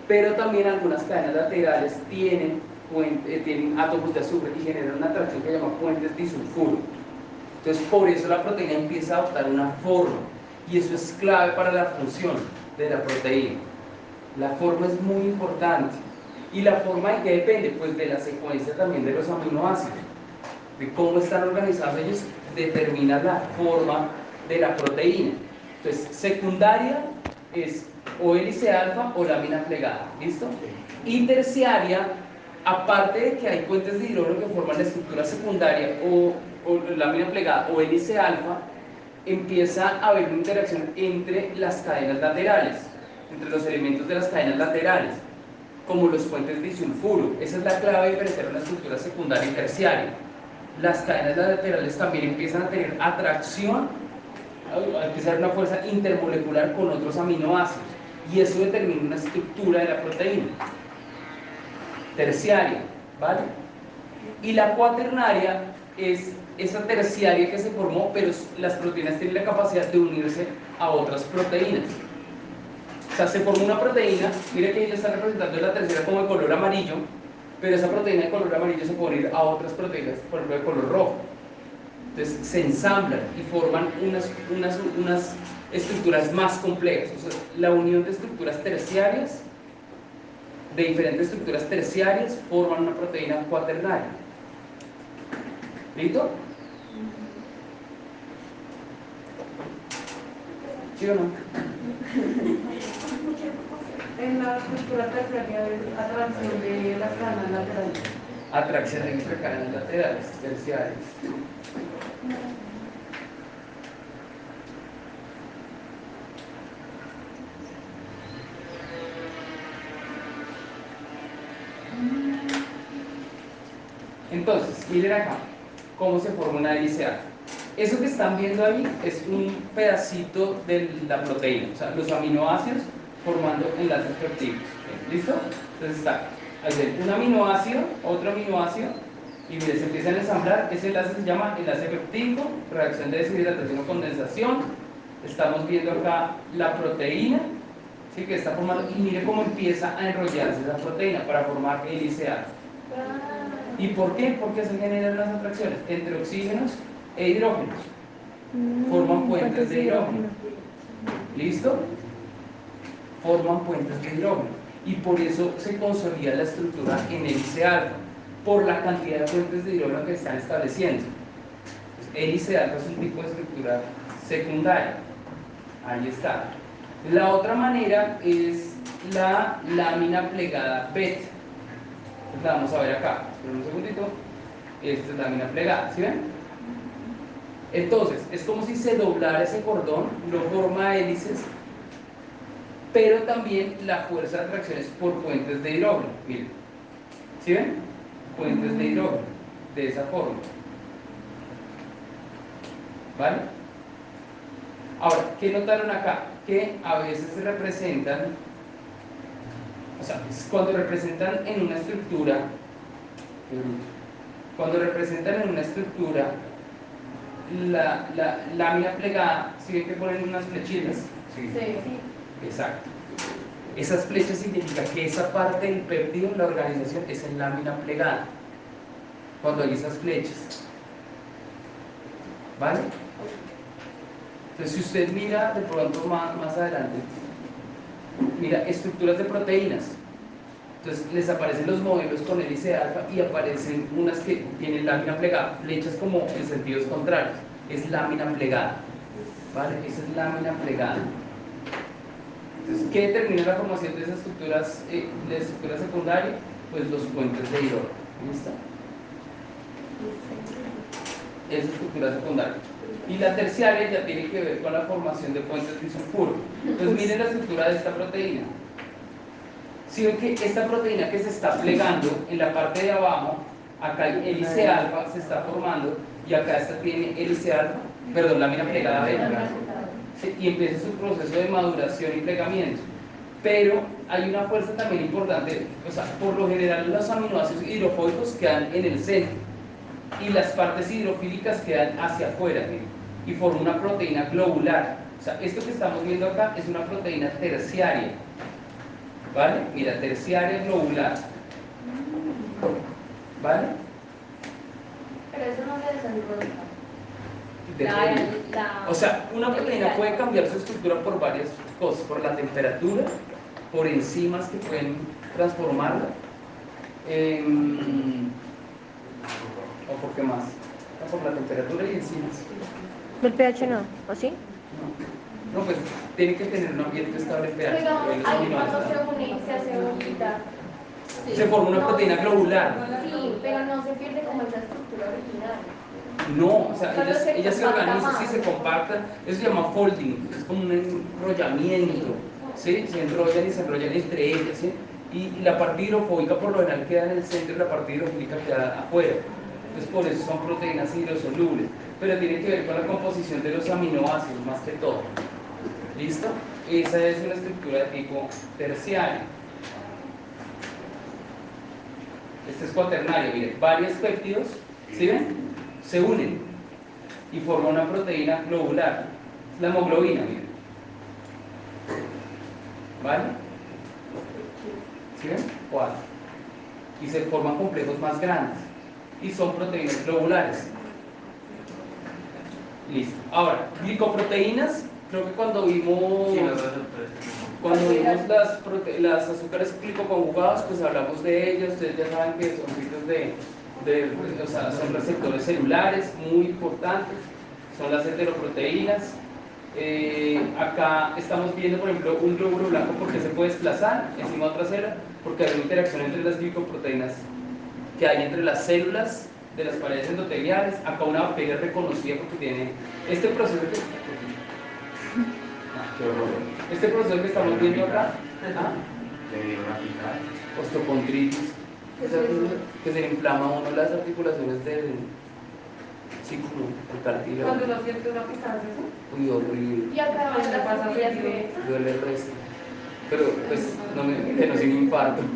pero también algunas cadenas laterales tienen puen- eh, tienen átomos de azufre y generan una atracción que se llama puentes disulfuro. Entonces, por eso la proteína empieza a adoptar una forma y eso es clave para la función de la proteína. La forma es muy importante. ¿Y la forma de qué depende? Pues de la secuencia también de los aminoácidos. De cómo están organizados ellos determina la forma de la proteína. Entonces, secundaria es o hélice alfa o lámina plegada. ¿Listo? Y terciaria, aparte de que hay puentes de hidrógeno que forman la estructura secundaria o, lámina plegada o hélice alfa, empieza a haber una interacción entre las cadenas laterales, entre los elementos de las cadenas laterales, como los puentes disulfuro. Esa es la clave de diferenciar una estructura secundaria y terciaria. Las cadenas laterales también empiezan a tener atracción, a empezar una fuerza intermolecular con otros aminoácidos, y eso determina una estructura de la proteína. Terciaria, ¿vale? Y la cuaternaria es esa terciaria que se formó, pero las proteínas tienen la capacidad de unirse a otras proteínas. O sea, se formó una proteína, mire que ella está representando la tercera como de color amarillo, pero esa proteína de color amarillo se puede unir a otras proteínas, por ejemplo, de color rojo. Entonces se ensamblan y forman unas, unas, unas estructuras más complejas. O sea, la unión de estructuras terciarias, de diferentes estructuras terciarias, forman una proteína cuaternaria. ¿Listo? ¿Sí o no? En la estructura terciaria es atracción de las cadenas laterales. Atracción entre cadenas laterales, terciarias. Entonces, miren acá, cómo se forma una hélice. Eso que están viendo ahí es un pedacito de la proteína, o sea, los aminoácidos formando enlaces peptídicos. ¿Listo? Entonces está, un aminoácido, otro aminoácido, y miren, se empiezan a ensamblar, ese enlace se llama enlace peptídico, reacción de deshidratación o condensación. Estamos viendo acá la proteína, ¿sí? que está formando, y mire cómo empieza a enrollarse esa proteína para formar hélice alfa. ¿Y por qué? Porque se generan las atracciones entre oxígenos e hidrógenos. Forman puentes de hidrógeno. ¿Listo? Forman puentes de hidrógeno. Y por eso se consolida la estructura en hélice alfa, por la cantidad de puentes de hidrógeno que están estableciendo. Entonces, hélice alfa es un tipo de estructura secundaria. Ahí está. La otra manera es la lámina plegada beta. Entonces, la vamos a ver acá. Esperen un segundito. Esta es lámina plegada, ¿sí ven? Entonces, es como si se doblara ese cordón, no forma hélices, pero también la fuerza de atracción es por puentes de hidrógeno. Miren, ¿sí ven? Puentes de hidrógeno, de esa forma. ¿Vale? Ahora, ¿qué notaron acá? Que a veces se representan, o sea, cuando representan en una estructura, cuando representan en una estructura la, la lámina plegada, ¿sí ven que ponen unas flechitas? Sí. Exacto. Esas flechas significan que esa parte del péptido, la organización, es en lámina plegada. Cuando hay esas flechas. ¿Vale? Entonces, si usted mira de pronto más, más adelante, mira estructuras de proteínas. Entonces, les aparecen los modelos con hélice alfa y aparecen unas que tienen lámina plegada, flechas como en sentidos contrarios. Es lámina plegada. ¿Vale? Esa es lámina plegada. Entonces, ¿qué determina la formación de esas estructuras, eh, de estructura secundaria? Pues los puentes de hidrógeno. ¿Listo? Esa estructura secundaria. Y la terciaria ya tiene que ver con la formación de puentes disulfuro. Entonces, miren la estructura de esta proteína. Si ven que esta proteína que se está plegando en la parte de abajo, acá hay hélice alfa, se está formando, y acá esta tiene hélice alfa, perdón, lámina plegada beta. Y empieza su proceso de maduración y plegamiento. Pero hay una fuerza también importante, o sea, por lo general los aminoácidos hidrofóbicos quedan en el centro y las partes hidrofílicas quedan hacia afuera y forman una proteína globular. O sea, esto que estamos viendo acá es una proteína terciaria. ¿Vale? Mira, terciaria globular. ¿Vale? Pero eso no se desarrolla. La, la, O sea, una proteína puede cambiar su estructura por varias cosas, por la temperatura, por enzimas que pueden transformarla, em, o por qué más, Ah, por la temperatura y enzimas. El pH no, ¿o sí? No, pues tiene que tener un ambiente estable pH. ahí cuando se une, se hace bolita. Se forma una No, proteína sí, globular. Sí, pero no se pierde como esa estructura original. No, o sea, Solo ellas, se ellas se compacta organizan, sí, se compactan. Eso se llama folding, es como un enrollamiento, ¿sí? Se enrollan y se enrollan entre ellas, ¿sí? Y, y la parte hidrofóbica por lo general queda en el centro y la parte hidrofílica queda afuera. Por eso son proteínas hidrosolubles. Pero tiene que ver con la composición de los aminoácidos, más que todo. ¿Listo? Esa es una estructura de tipo terciario. Este es cuaternario, miren, varios péptidos, ¿sí ven? Se unen y forman una proteína globular, la hemoglobina, miren. ¿Vale? ¿Sí ven? Cuatro. Y se forman complejos más grandes y son proteínas globulares. Listo. Ahora, glicoproteínas, creo que cuando vimos... Sí, Cuando vimos las, prote- las azúcares glicoconjugados, pues hablamos de ellas. Ustedes ya saben que son sitios de, de- o sea, son receptores celulares muy importantes. Son las heteroproteínas. Eh, acá estamos viendo, por ejemplo, un glóbulo blanco porque se puede desplazar encima de otra célula, porque hay una interacción entre las glicoproteínas que hay entre las células de las paredes endoteliales. Acá una bacteria reconocida porque tiene este proceso que Ah. Este proceso que estamos viendo acá, ¿ah? Osteocondritis, que se le inflama a uno las articulaciones del círculo, el cartílago. Cuando lo siente una picada, ¿sí? Uy, horrible, Y acá las pasa duele el resto. Pero, pues, no me, que no sin infarto.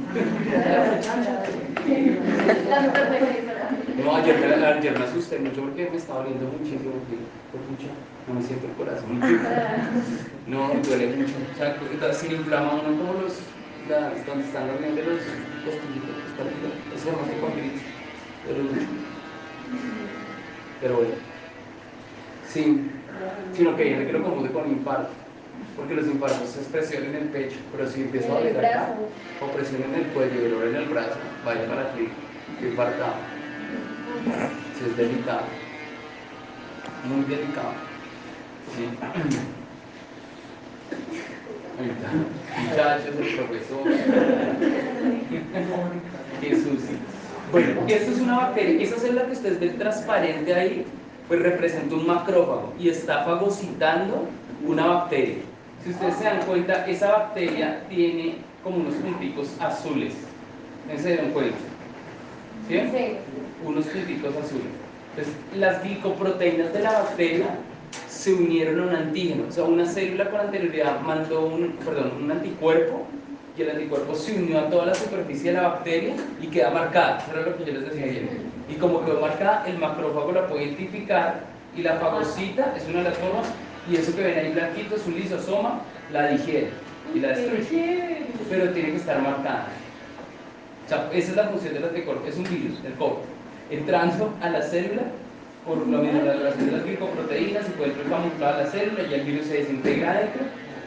No, ayer me, ayer me asusté mucho porque me estaba doliendo muchísimo. dije, "Pues, pucha, no me siento el corazón. No, me duele mucho. O sea, que se inflama uno como los, las, donde están los de los costillitos, los. Eso se llama osteocondritis. Duele mucho. Pero bueno. Sí, sino que yo que lo confunde con infarto. Porque los infartos es presión en el pecho, pero si empieza a doler acá, o presión en el cuello y dolor en el brazo, vaya para aquí, que infartado. Sí, es delicado. Muy delicado. Sí. Muchachos, el profesor. Jesús. Bueno, esto es una bacteria. Esa célula que ustedes ven transparente ahí, pues representa un macrófago y está fagocitando una bacteria. Si ustedes se dan cuenta, esa bacteria tiene como unos punticos azules. ¿No se dieron cuenta? ¿Sí? Sí. unos puntitos azules. Entonces, las glicoproteínas de la bacteria se unieron a un antígeno, o sea, una célula con anterioridad mandó un, perdón, un anticuerpo y el anticuerpo se unió a toda la superficie de la bacteria y queda marcada. Eso era lo que yo les decía ayer. Y como quedó marcada, el macrófago la puede identificar y la fagocita es una de las formas y eso que ven ahí blanquito es un lisosoma, la digiere y la destruye. Pero tiene que estar marcada. O sea, esa es la función del anticuerpo, es un virus, el COVID, entrando a la célula por lo de las glicoproteínas y puede entrar camuflada a la célula y el virus se desintegra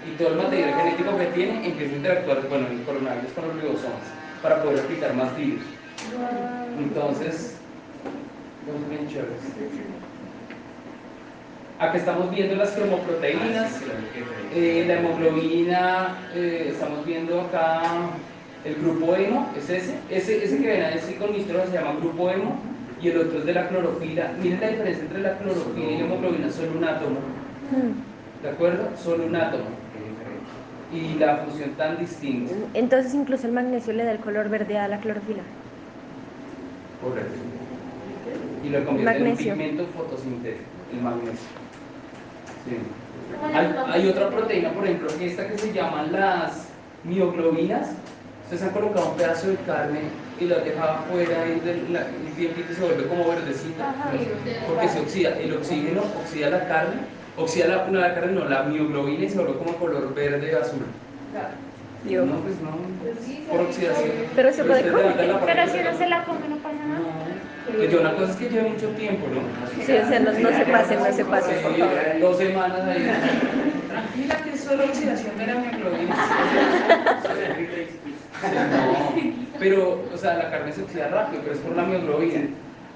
y todo el material genético que tiene empieza a interactuar, bueno, el coronavirus con los ribosomas para poder aplicar más virus. Entonces, son bien chéveres. Acá estamos viendo las cromoproteínas, eh, la hemoglobina, eh, estamos viendo acá el grupo hemo, es ese, ese, ese que ven ahí con nitrógeno se llama grupo hemo y el otro es de la clorofila. Miren la diferencia entre la clorofila y la hemoglobina, solo un átomo, Mm. ¿de acuerdo? Solo un átomo. Y la función tan distinta. Entonces incluso el magnesio le da el color verde a la clorofila. Correcto. Y lo convierte en un pigmento fotosintético, el magnesio. Sí. Hay, otra proteína, por ejemplo, esta que se llaman las mioglobinas. Ustedes han colocado un pedazo de carne y lo han dejado afuera y de la- un tiempito y se vuelve como verdecita. Porque se oxida. El oxígeno oxida la carne, oxida la, no la carne, no, la mioglobina y se vuelve como color verde azul. Claro. Yo. No, pues no. Por oxidación. Pero se puede comer. la Pero si uno se la come, no pasa nada. No. Pues yo una cosa es que lleve mucho tiempo, ¿no? Sí, o sea, no, no se pasen, no se pasen, por Sí, favor. Dos semanas ahí. Tranquila que es solo oxidación de la hemoglobina. No, pero, o sea, la carne se oxida rápido, pero es por la mioglobina.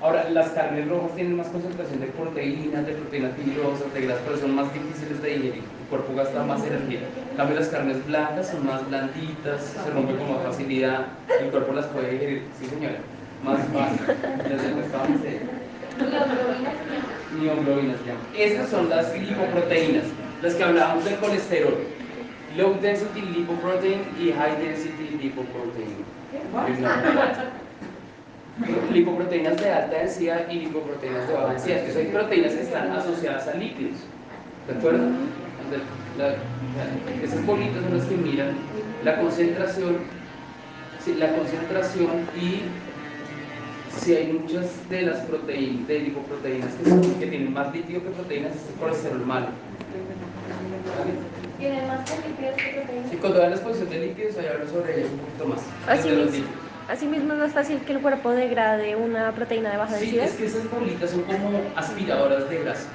Ahora, las carnes rojas tienen más concentración de proteínas, de proteínas fibrosas, de grasas, pero son más difíciles de digerir. El cuerpo gasta más energía. En cambio, las carnes blancas son más blanditas, se rompen con más facilidad, el cuerpo las puede digerir. Sí, señora, más fácil. Ya se me estaba Mioglobinas se. Esas son las lipoproteínas, las que hablábamos del colesterol. Low density lipoprotein y high density lipoprotein. Lipoproteínas de alta densidad y lipoproteínas de baja densidad. Que son proteínas que están asociadas a lípidos. ¿De acuerdo? Esas bolitas son las que miran la concentración, la concentración y si hay muchas de las proteínas, de lipoproteínas que, son- que tienen más lípido que proteínas, es el colesterol malo. ¿Vale? Tiene más lípidos que proteínas. Sí, cuando vean la exposición de lípidos, ahí hablo sobre ellos un poquito más. Así mismo. Asimismo, es más fácil que el cuerpo degrade una proteína de baja Sí, densidad. es que esas bolitas son como aspiradoras de grasa,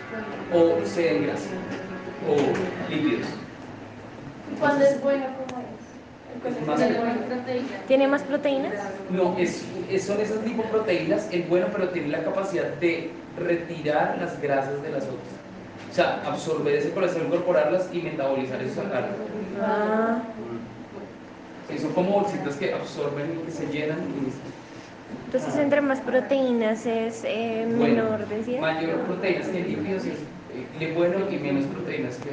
o ceden grasa, o lípidos. Cuando es bueno, ¿cómo es? Es más Tiene que- buenas proteínas. ¿Tiene más proteínas? No, es, es- son esas lipoproteínas, el bueno, pero tiene la capacidad de retirar las grasas de las otras. O sea, absorber ese colesterol, incorporarlas y metabolizar eso sacarlo. Ah, Sí, son como bolsitas que absorben y que se llenan y listo. entonces, entre más proteínas es eh, Bueno, menor densidad. Mayor proteínas que lípidos es eh, bueno y menos proteínas que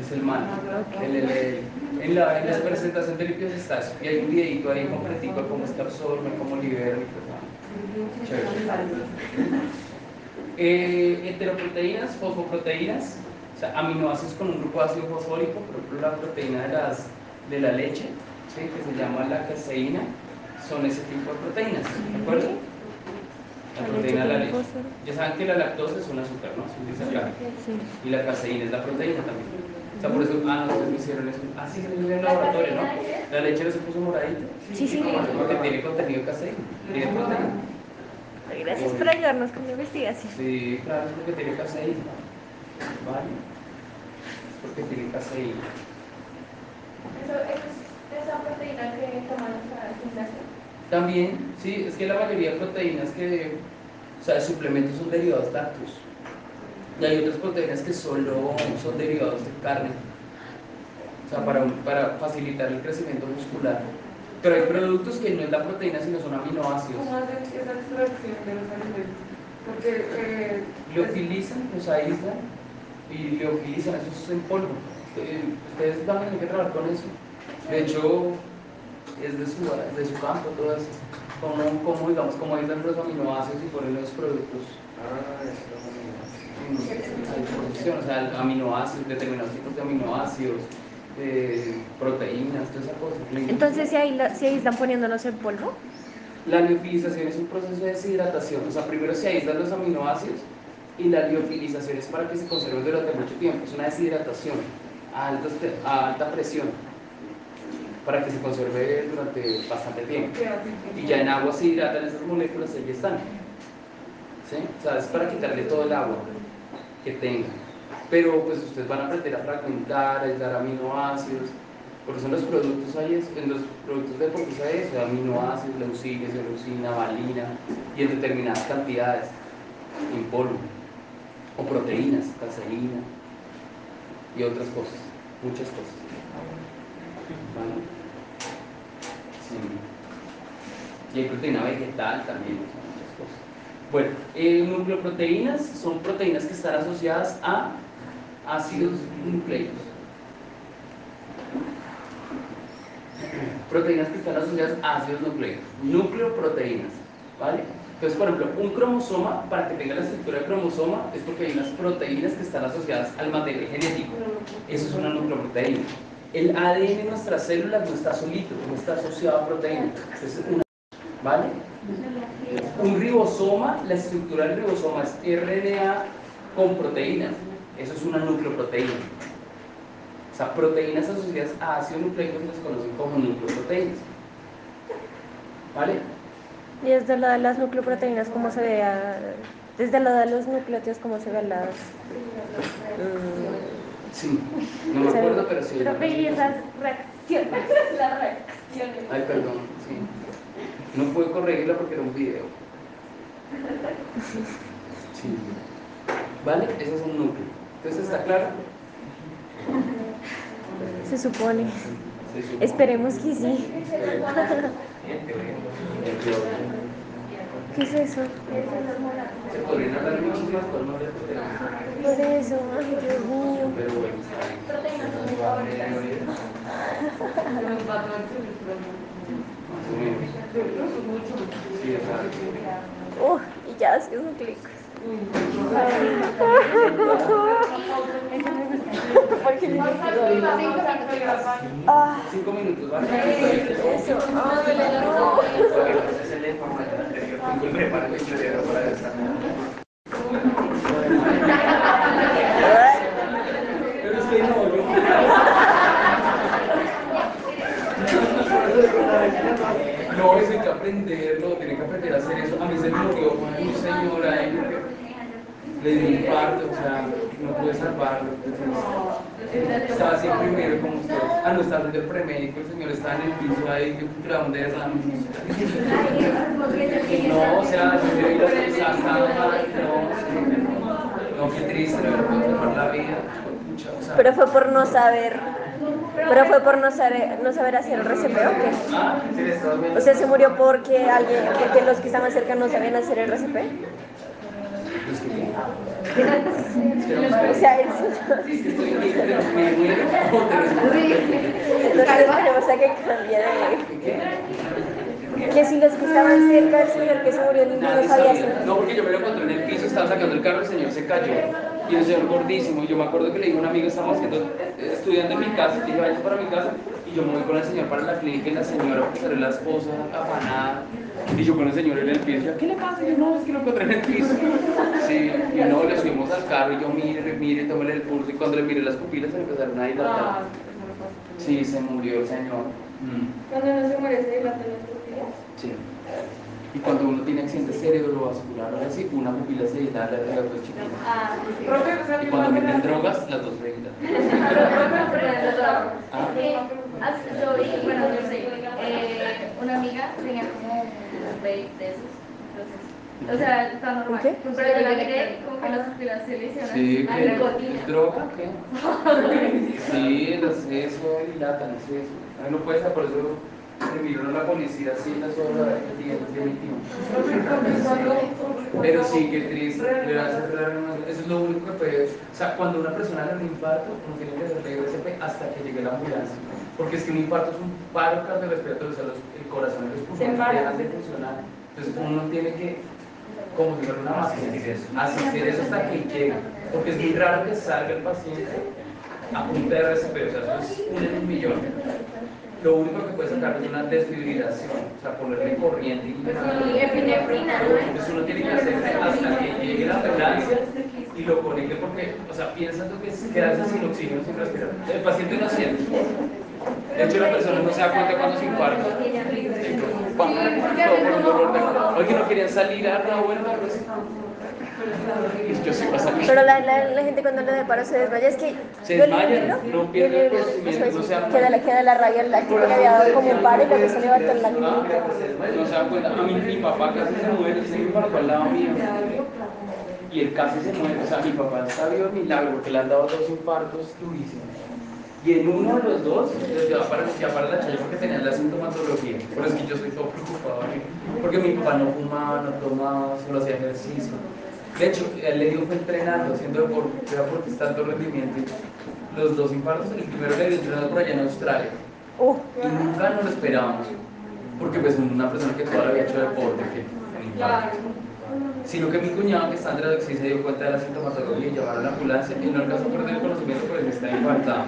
es el malo. El- el- el- en, la, en la presentación de lípidos está eso. Y hay un videito ahí completico de cómo es que absorben, cómo ah, chévere. Eh, heteroproteínas, fosfoproteínas, o sea, aminoácidos con un grupo de ácido fosfórico, por ejemplo la proteína de, las, de la leche, ¿sí? que se llama la caseína, son ese tipo de proteínas, ¿de acuerdo? La proteína de la leche. Ya saben que la lactosa es un azúcar, ¿no? Es un disacárido. Sí. Y la caseína es la proteína también. O sea, por eso, ah, no, ustedes me hicieron eso. Ah, sí, se lo hicieron en el laboratorio, ¿no? La leche no se puso moradita. Sí, sí. Porque tiene contenido caseína, tiene proteína. Gracias por ayudarnos con la investigación. Sí, claro, es porque tiene caseína. ¿Vale? Es porque tiene caseína. Eso, es esa proteína que tomamos para el gimnasio. También, sí, es que la mayoría de proteínas que, o sea, de suplementos son derivados lácteos. Y hay otras proteínas que solo son derivados de carne. O sea, para, para facilitar el crecimiento muscular. Pero hay productos que no es la proteína, sino son aminoácidos. ¿Cómo hacen esa extracción de los alimentos? Porque eh, Leofilizan, los aíslan y leofilizan, eso es en polvo. Eh, Ustedes van a tener que trabajar con eso. De hecho, es de su, de su campo todo eso. Como, como digamos, como aíslan los aminoácidos y ponen los productos O sea, aminoácidos, determinados tipos de aminoácidos, eh, proteínas, toda esa cosa. Entonces, si ahí, la- si ahí están poniéndonos en polvo, La liofilización es un proceso de deshidratación, o sea, primero se aíslan los aminoácidos y la liofilización es para que se conserven durante mucho tiempo, es una deshidratación a, altas te- a alta presión para que se conserve durante bastante tiempo. Y ya en agua se hidratan esas moléculas, ahí están. Es para quitarle todo el agua que tenga. Pero pues ustedes van a aprender a fragmentar, a aislar aminoácidos. Por eso en los productos eso, en los productos de deportes hay aminoácidos, leucina, leucina, valina, y en determinadas cantidades, en polvo. O proteínas, caseína y otras cosas, muchas cosas. Y hay proteína vegetal también. Bueno, eh, nucleoproteínas son proteínas que están asociadas a ácidos nucleicos. Proteínas que están asociadas a ácidos nucleicos. Nucleoproteínas, ¿vale? Entonces, por ejemplo, un cromosoma, para que tenga la estructura de cromosoma, es porque hay unas proteínas que están asociadas al material genético. Eso es una nucleoproteína. El ADN de nuestras células no está solito, no está asociado a proteínas. Es una, ¿Vale? Un ribosoma, la estructura del ribosoma es RNA con proteínas. Eso es una nucleoproteína. O sea, proteínas asociadas a ácido nucleico se les conocen como nucleoproteínas. ¿Vale? Y desde el lado de las nucleoproteínas, ¿cómo se ve? a- desde el lado de los nucleótidos, ¿cómo se ven las... mm, Sí, no me acuerdo, pero sí. Esas reacciones, las reacciones. Ay, perdón, sí. No pude corregirla porque era un video. Sí. ¿Vale? Ese es un núcleo. Entonces, ¿está claro? se supone. Se supone. Esperemos que sí. ¿Qué es eso? Se podrían hablar muchísimas cosas más de proteínas, Por eso, ay Dios mío. pero bueno, Sí. Uh, y ya, sí, un clic. Cinco minutos. ah, Cinco minutos, ¿vale? eso, ah, Porque pues es el información anterior que prepara el cerebro para esta Pero es que no, yo. No, hay que aprenderlo, tiene que aprender a hacer eso. A mí se me murió un señor ahí le dio un infarto, o sea, no pude salvarlo. Estaba así primero como usted. Ah, no, estaba haciendo el premédico, el señor estaba en el piso ahí, que era un derrame. No, o sea, yo vi las cosas, estaba mal, no, no, qué triste, no me la vida. Pero fue por no saber, pero fue por no saber, no saber hacer el RCP o qué? O sea, se murió porque alguien, porque los que estaban cerca no sabían hacer el RCP. O sea, muero. Entonces esperemos a que cambie de... Que si los que estaban cerca del señor que se murió ninguno sabía. No, porque yo me lo encontré en el piso, estaba sacando el carro, el señor se cayó. Y el señor gordísimo. Y yo me acuerdo que le dije a un amigo, estamos haciendo, eh, estudiando en mi casa, y dije, vaya para mi casa. Y yo me voy con el señor para la clínica y la señora, pues era la esposa, afanada. Y yo con el señor en el piso, yo, ¿qué le pasa? Y yo, no, es que lo encontré en el piso. Sí, y no, le subimos al carro y yo, mire, mire, tómale el pulso. Y cuando le miré las pupilas se empezaron a Ah, dilatar. no pasa. Sí, se murió el señor. Mm. Cuando uno se muere, se dilatan las pupilas. Sí. Y cuando uno tiene accidente cerebrovascular o así, una pupila se dilata, la otra es chiquita. Ah, sí. Sea, Y cuando meten drogas, las dos se dilatan. Ah. Eh, yo vi, bueno, yo sé, eh, una amiga tenía como un vape de esos, entonces, o sea, está normal, ¿Un qué? pero yo la miré como que las pupilas se lesionan Sí, a ¿qué? nicotina. ¿Es droga o qué? Sí, el acceso dilatan, el acceso. A mí no puede ser, por eso se miró la policía en las tiempo definitivo. Pero sí, qué triste. le hace cerrar una- Eso es lo único que puede. O sea, cuando una persona le da un infarto, uno tiene que hacerle RCP hasta que llegue la ambulancia. Porque es que un infarto es un paro cardiorrespiratorio, o sea, los- el corazón y los pulmones dejan de funcionar. Entonces uno tiene que, como si fuera una máquina, asistir eso hasta que llegue. Porque es muy raro que salga el paciente a punta de RCP, o sea, eso es un millón. Lo único que puede sacar es una desfibrilación, o sea, ponerle corriente y Y epinefrina, ¿no? entonces uno tiene que hacer hasta que llegue la ambulancia y lo conecte porque, o sea, piensa tú que es quedarse sin oxígeno, sin respirar. El paciente no siente. De hecho, la persona no se da cuenta cuando se infarta. ¡Pam! Todo por un dolor de cabeza. Oye, no querían salir a la Pero la, la, la gente cuando le da paro se desmaya. Es que Se no leí el conocimiento, no se queda, la, queda la rabia, la le había dado como un paro y luego se levantó en la Ah, clínica. no se dan cuenta. A mí, mi papá casi se muere, se me infartó al lado mío. Y él casi se muere. O sea, mi papá está vivo de milagro porque le han dado dos infartos durísimos. Y en uno de los dos, lleva para, ya para la chayo porque tenían la sintomatología. Pero es que yo soy todo preocupado. Porque mi papá no fumaba, no tomaba, solo hacía ejercicio. De hecho, él le dio fue entrenando, haciendo deporte, era porque está alto rendimiento. Los dos infartos, el primero le dio entrenando por allá en Australia. Uh, Y nunca nos lo esperábamos. Porque pues una persona que toda la había hecho deporte, que infarto. Sino que mi cuñado que está en traducción se dio cuenta de la sintomatología y llamaron a la ambulancia y no alcanzó a perder el conocimiento porque está infartado.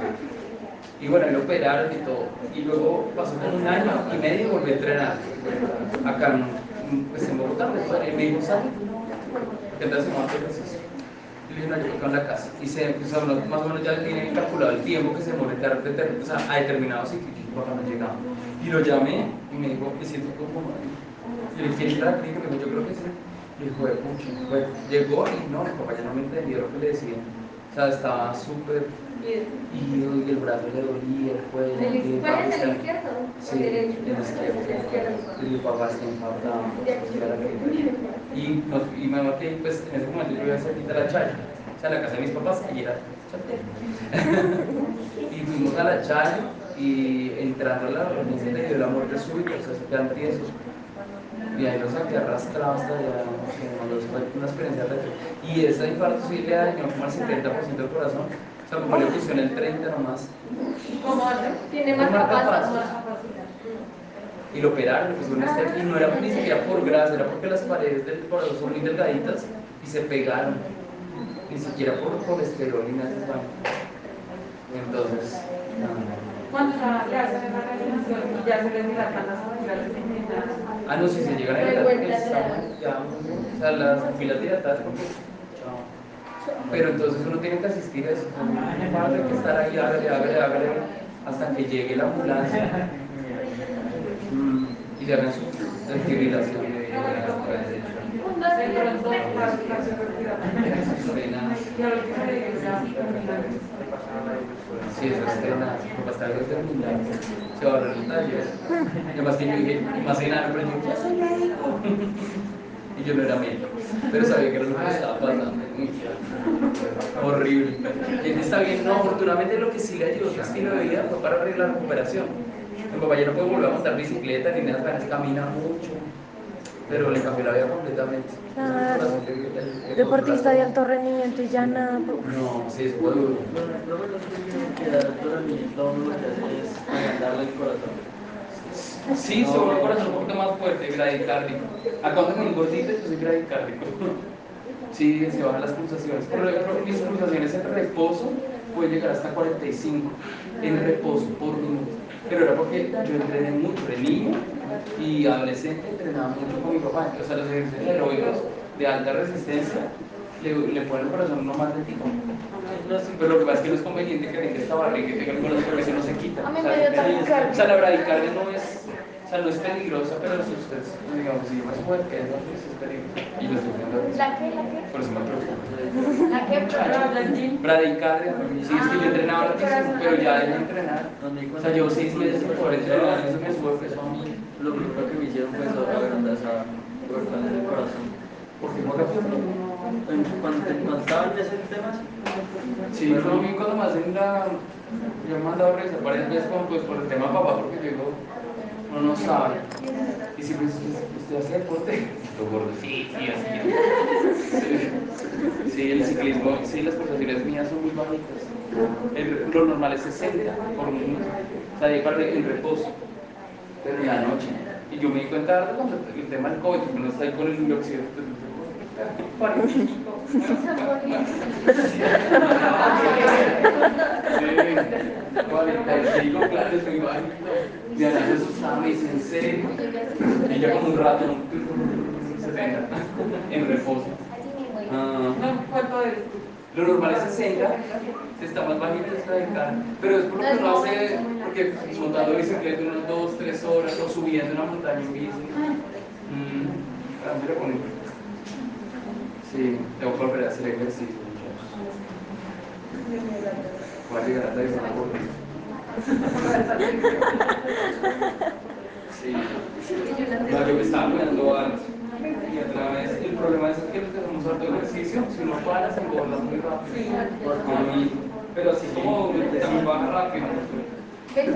Y bueno, lo operaron y todo. Y luego pasó como un año y medio y volvió a entrenar. Acá pues en Bogotá, me dijo, sale, ¿qué tal si vamos a hacer ejercicio? Y le dije, no, yo creo que en la casa. Y se, uno más o menos ya le calculado el tiempo que se deter- o sea, a determinado sitio y papá no llegaba. Y lo llamé y me dijo, me siento como. Y le dije, ¿quieres ir a la clínica? Me dijo, yo creo que sí. Y dijo, "Joder, mucho. Bueno, llegó y no, mi papá ya no me entendía lo que le decía. O sea, estaba súper y el brazo le dolía, el cuello. ¿El el ¿Cuál es el izquierdo? Sí, el izquierdo. Y mi papá está infartado. clínica. Y, nos, y me marqué, pues en ese momento yo iba a cerquita a la Chaya, o sea, la casa de mis papás, y era y fuimos a la Chaya y entrando a la reunión se le dio la muerte súbita, o sea, se quedan tiesos. Y ahí lo saqué arrastrado hasta allá, fue una experiencia re Y ese infarto sí le dañó como el 70% del corazón. O sea, como le pusieron el 30 nomás. ¿Cómo? Tiene más capacidad. Y lo operaron, le pusieron estética y no era ni siquiera por grasa, era porque las paredes del corazón son muy delgaditas y se pegaron. Ni siquiera por colesterol ni nada. Entonces, hacen esa reanimación y ya se les dilatan las. Ah, no, si se llegan a dilatar, pues estamos ya, o sea, las pupilas dilatadas, como que, chao. Pero entonces uno tiene que asistir a eso, uno tiene que estar ahí, hágale, hágale, hágale, hasta que llegue la ambulancia. Mm, y le hagan su desfibrilación. De pronto, que. Sí, eso es tenaz, como hasta algo terminar, se va a. Y además que yo dije, más enano, pero yo, soy médico. Y yo no era médico, pero sabía que era lo que estaba pasando. Horrible. Él está bien, no, afortunadamente lo que sí le ayudó su estilo de vida fue para la recuperación. Mi papá ya no puede volver a montar bicicleta ni nada, camina mucho, pero le cambió la vida completamente. Claro. El Deportista de alto rendimiento y ya nada. No, sí, eso fue duro. Bueno, el es que el rendimiento a uno lo que hace es agrandarle el corazón. Sí, sobre un corazón un poquito más fuerte, bradicárdico. Acá cuando me gordito, yo soy bradicárdico. Sí, se bajan las pulsaciones. Por ejemplo, mis pulsaciones en reposo pueden llegar hasta 45 en reposo por minuto. Pero era porque yo entrené mucho de niño y adolescente, entrenaba mucho con mi papá. O sea, los ejercicios aeróbicos de alta resistencia le, le ponen el corazón uno más. No, sí, pero lo que pasa es que no es conveniente que tenga esta barriga y que tenga el corazón porque no se quita. A mí O sea, me dio es- taquicardia. O sea, la bradicardia no es, o sea, no es peligrosa, pero si usted, digamos, si yo me subo que pues, es peligroso. Y lo estoy viendo ahorita. ¿La qué? ¿La qué? Por eso me preocupa. ¿La qué? Bradicardia, sí, es que yo entrenaba hartísimo, pero ya dejé de entrenar. O sea, llevo seis meses sin poder entrenar, eso me sube peso a mí. Lo primero que me hicieron fue eso, agrandar esa fortaleza del corazón. Porque En- Cuando, te- cuando estaba en ese tema, Sí, yo vi cuando me hacen la. Yo me he mandado a revisar varias veces como pues por el tema papá, porque yo digo, uno no sabe. Y si pues, usted hace deporte, sí, sí, así. Sí, el ciclismo, sí, las pulsaciones mías son muy bajitas. El- lo normal es 60 por minuto. O sea, para el reposo, pero en la noche. Y yo me di cuenta cuando el tema del COVID, uno está ahí con el dióxido. Sí, 45, claro, es muy bajito. Y Ana se asustaba, me dice, ¿en serio? Y ya como un rato, un 70, en reposo. Ah, No, ¿cuánto es? Lo normal es 60, se está más bajito es la de cara. Pero es por lo que uno hace, porque montando bicicleta unas 2, 3 horas o subiendo una montaña en bici. Mm, ah, mira, Sí, tengo que volver a hacer ejercicio, muchachos. Voy a llegar a la. Sí. No, yo me estaba cuidando antes. Y otra vez, el problema es que los que hacemos harto ejercicio, si uno para, se engorda muy rápido. Pero así como también baja rápido. En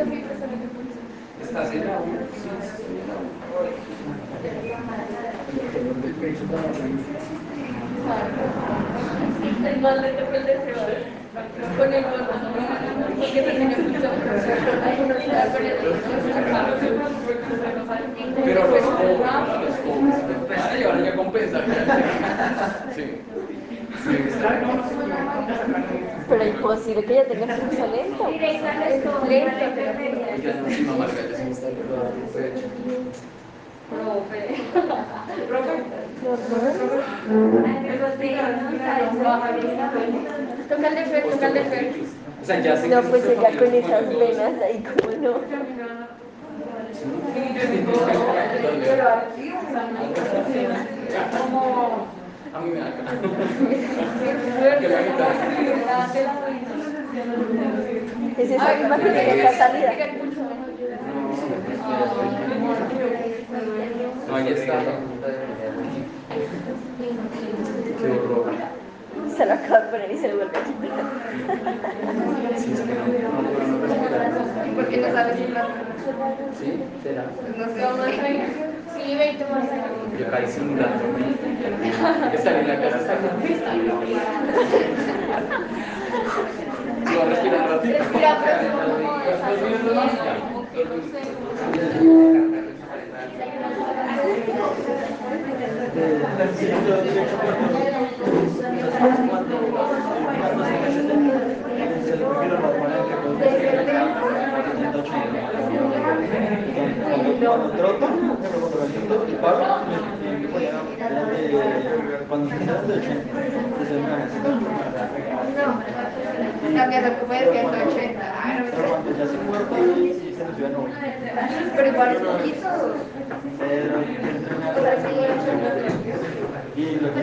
la El mal de el deseo. Con el gordo. Porque tenía pulso. Algunos se dan con el Pero los a llevar. Sí. Sé, Pero imposible que ella tenga pero no, el pecho. Profe. Profe. Toca el de Fer, toca el de Fer. O sea, ya sé No, pues ella con esas venas ahí como no. Como A mí me da Es esa misma que tiene esta salida. No, ahí está. Qué horror. Se lo acaba de poner y se lo vuelve a quitar. Sí, es que no, no no respirar. Porque no sabes hablar. ¿Sí? ¿Será? No sé. Sí, ve y te vas a Yo caí simulando. Estar en la casa está No, respira un ratito. Respira, pero. Cuando troto, cuando troto y paro, cuando se de 80, desde una Cambiando como es 180. Ay, no Pero cuando ya se muerde y se nos sube a 90. Pero igual es poquito. Y lo no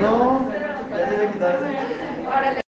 No, ya debe.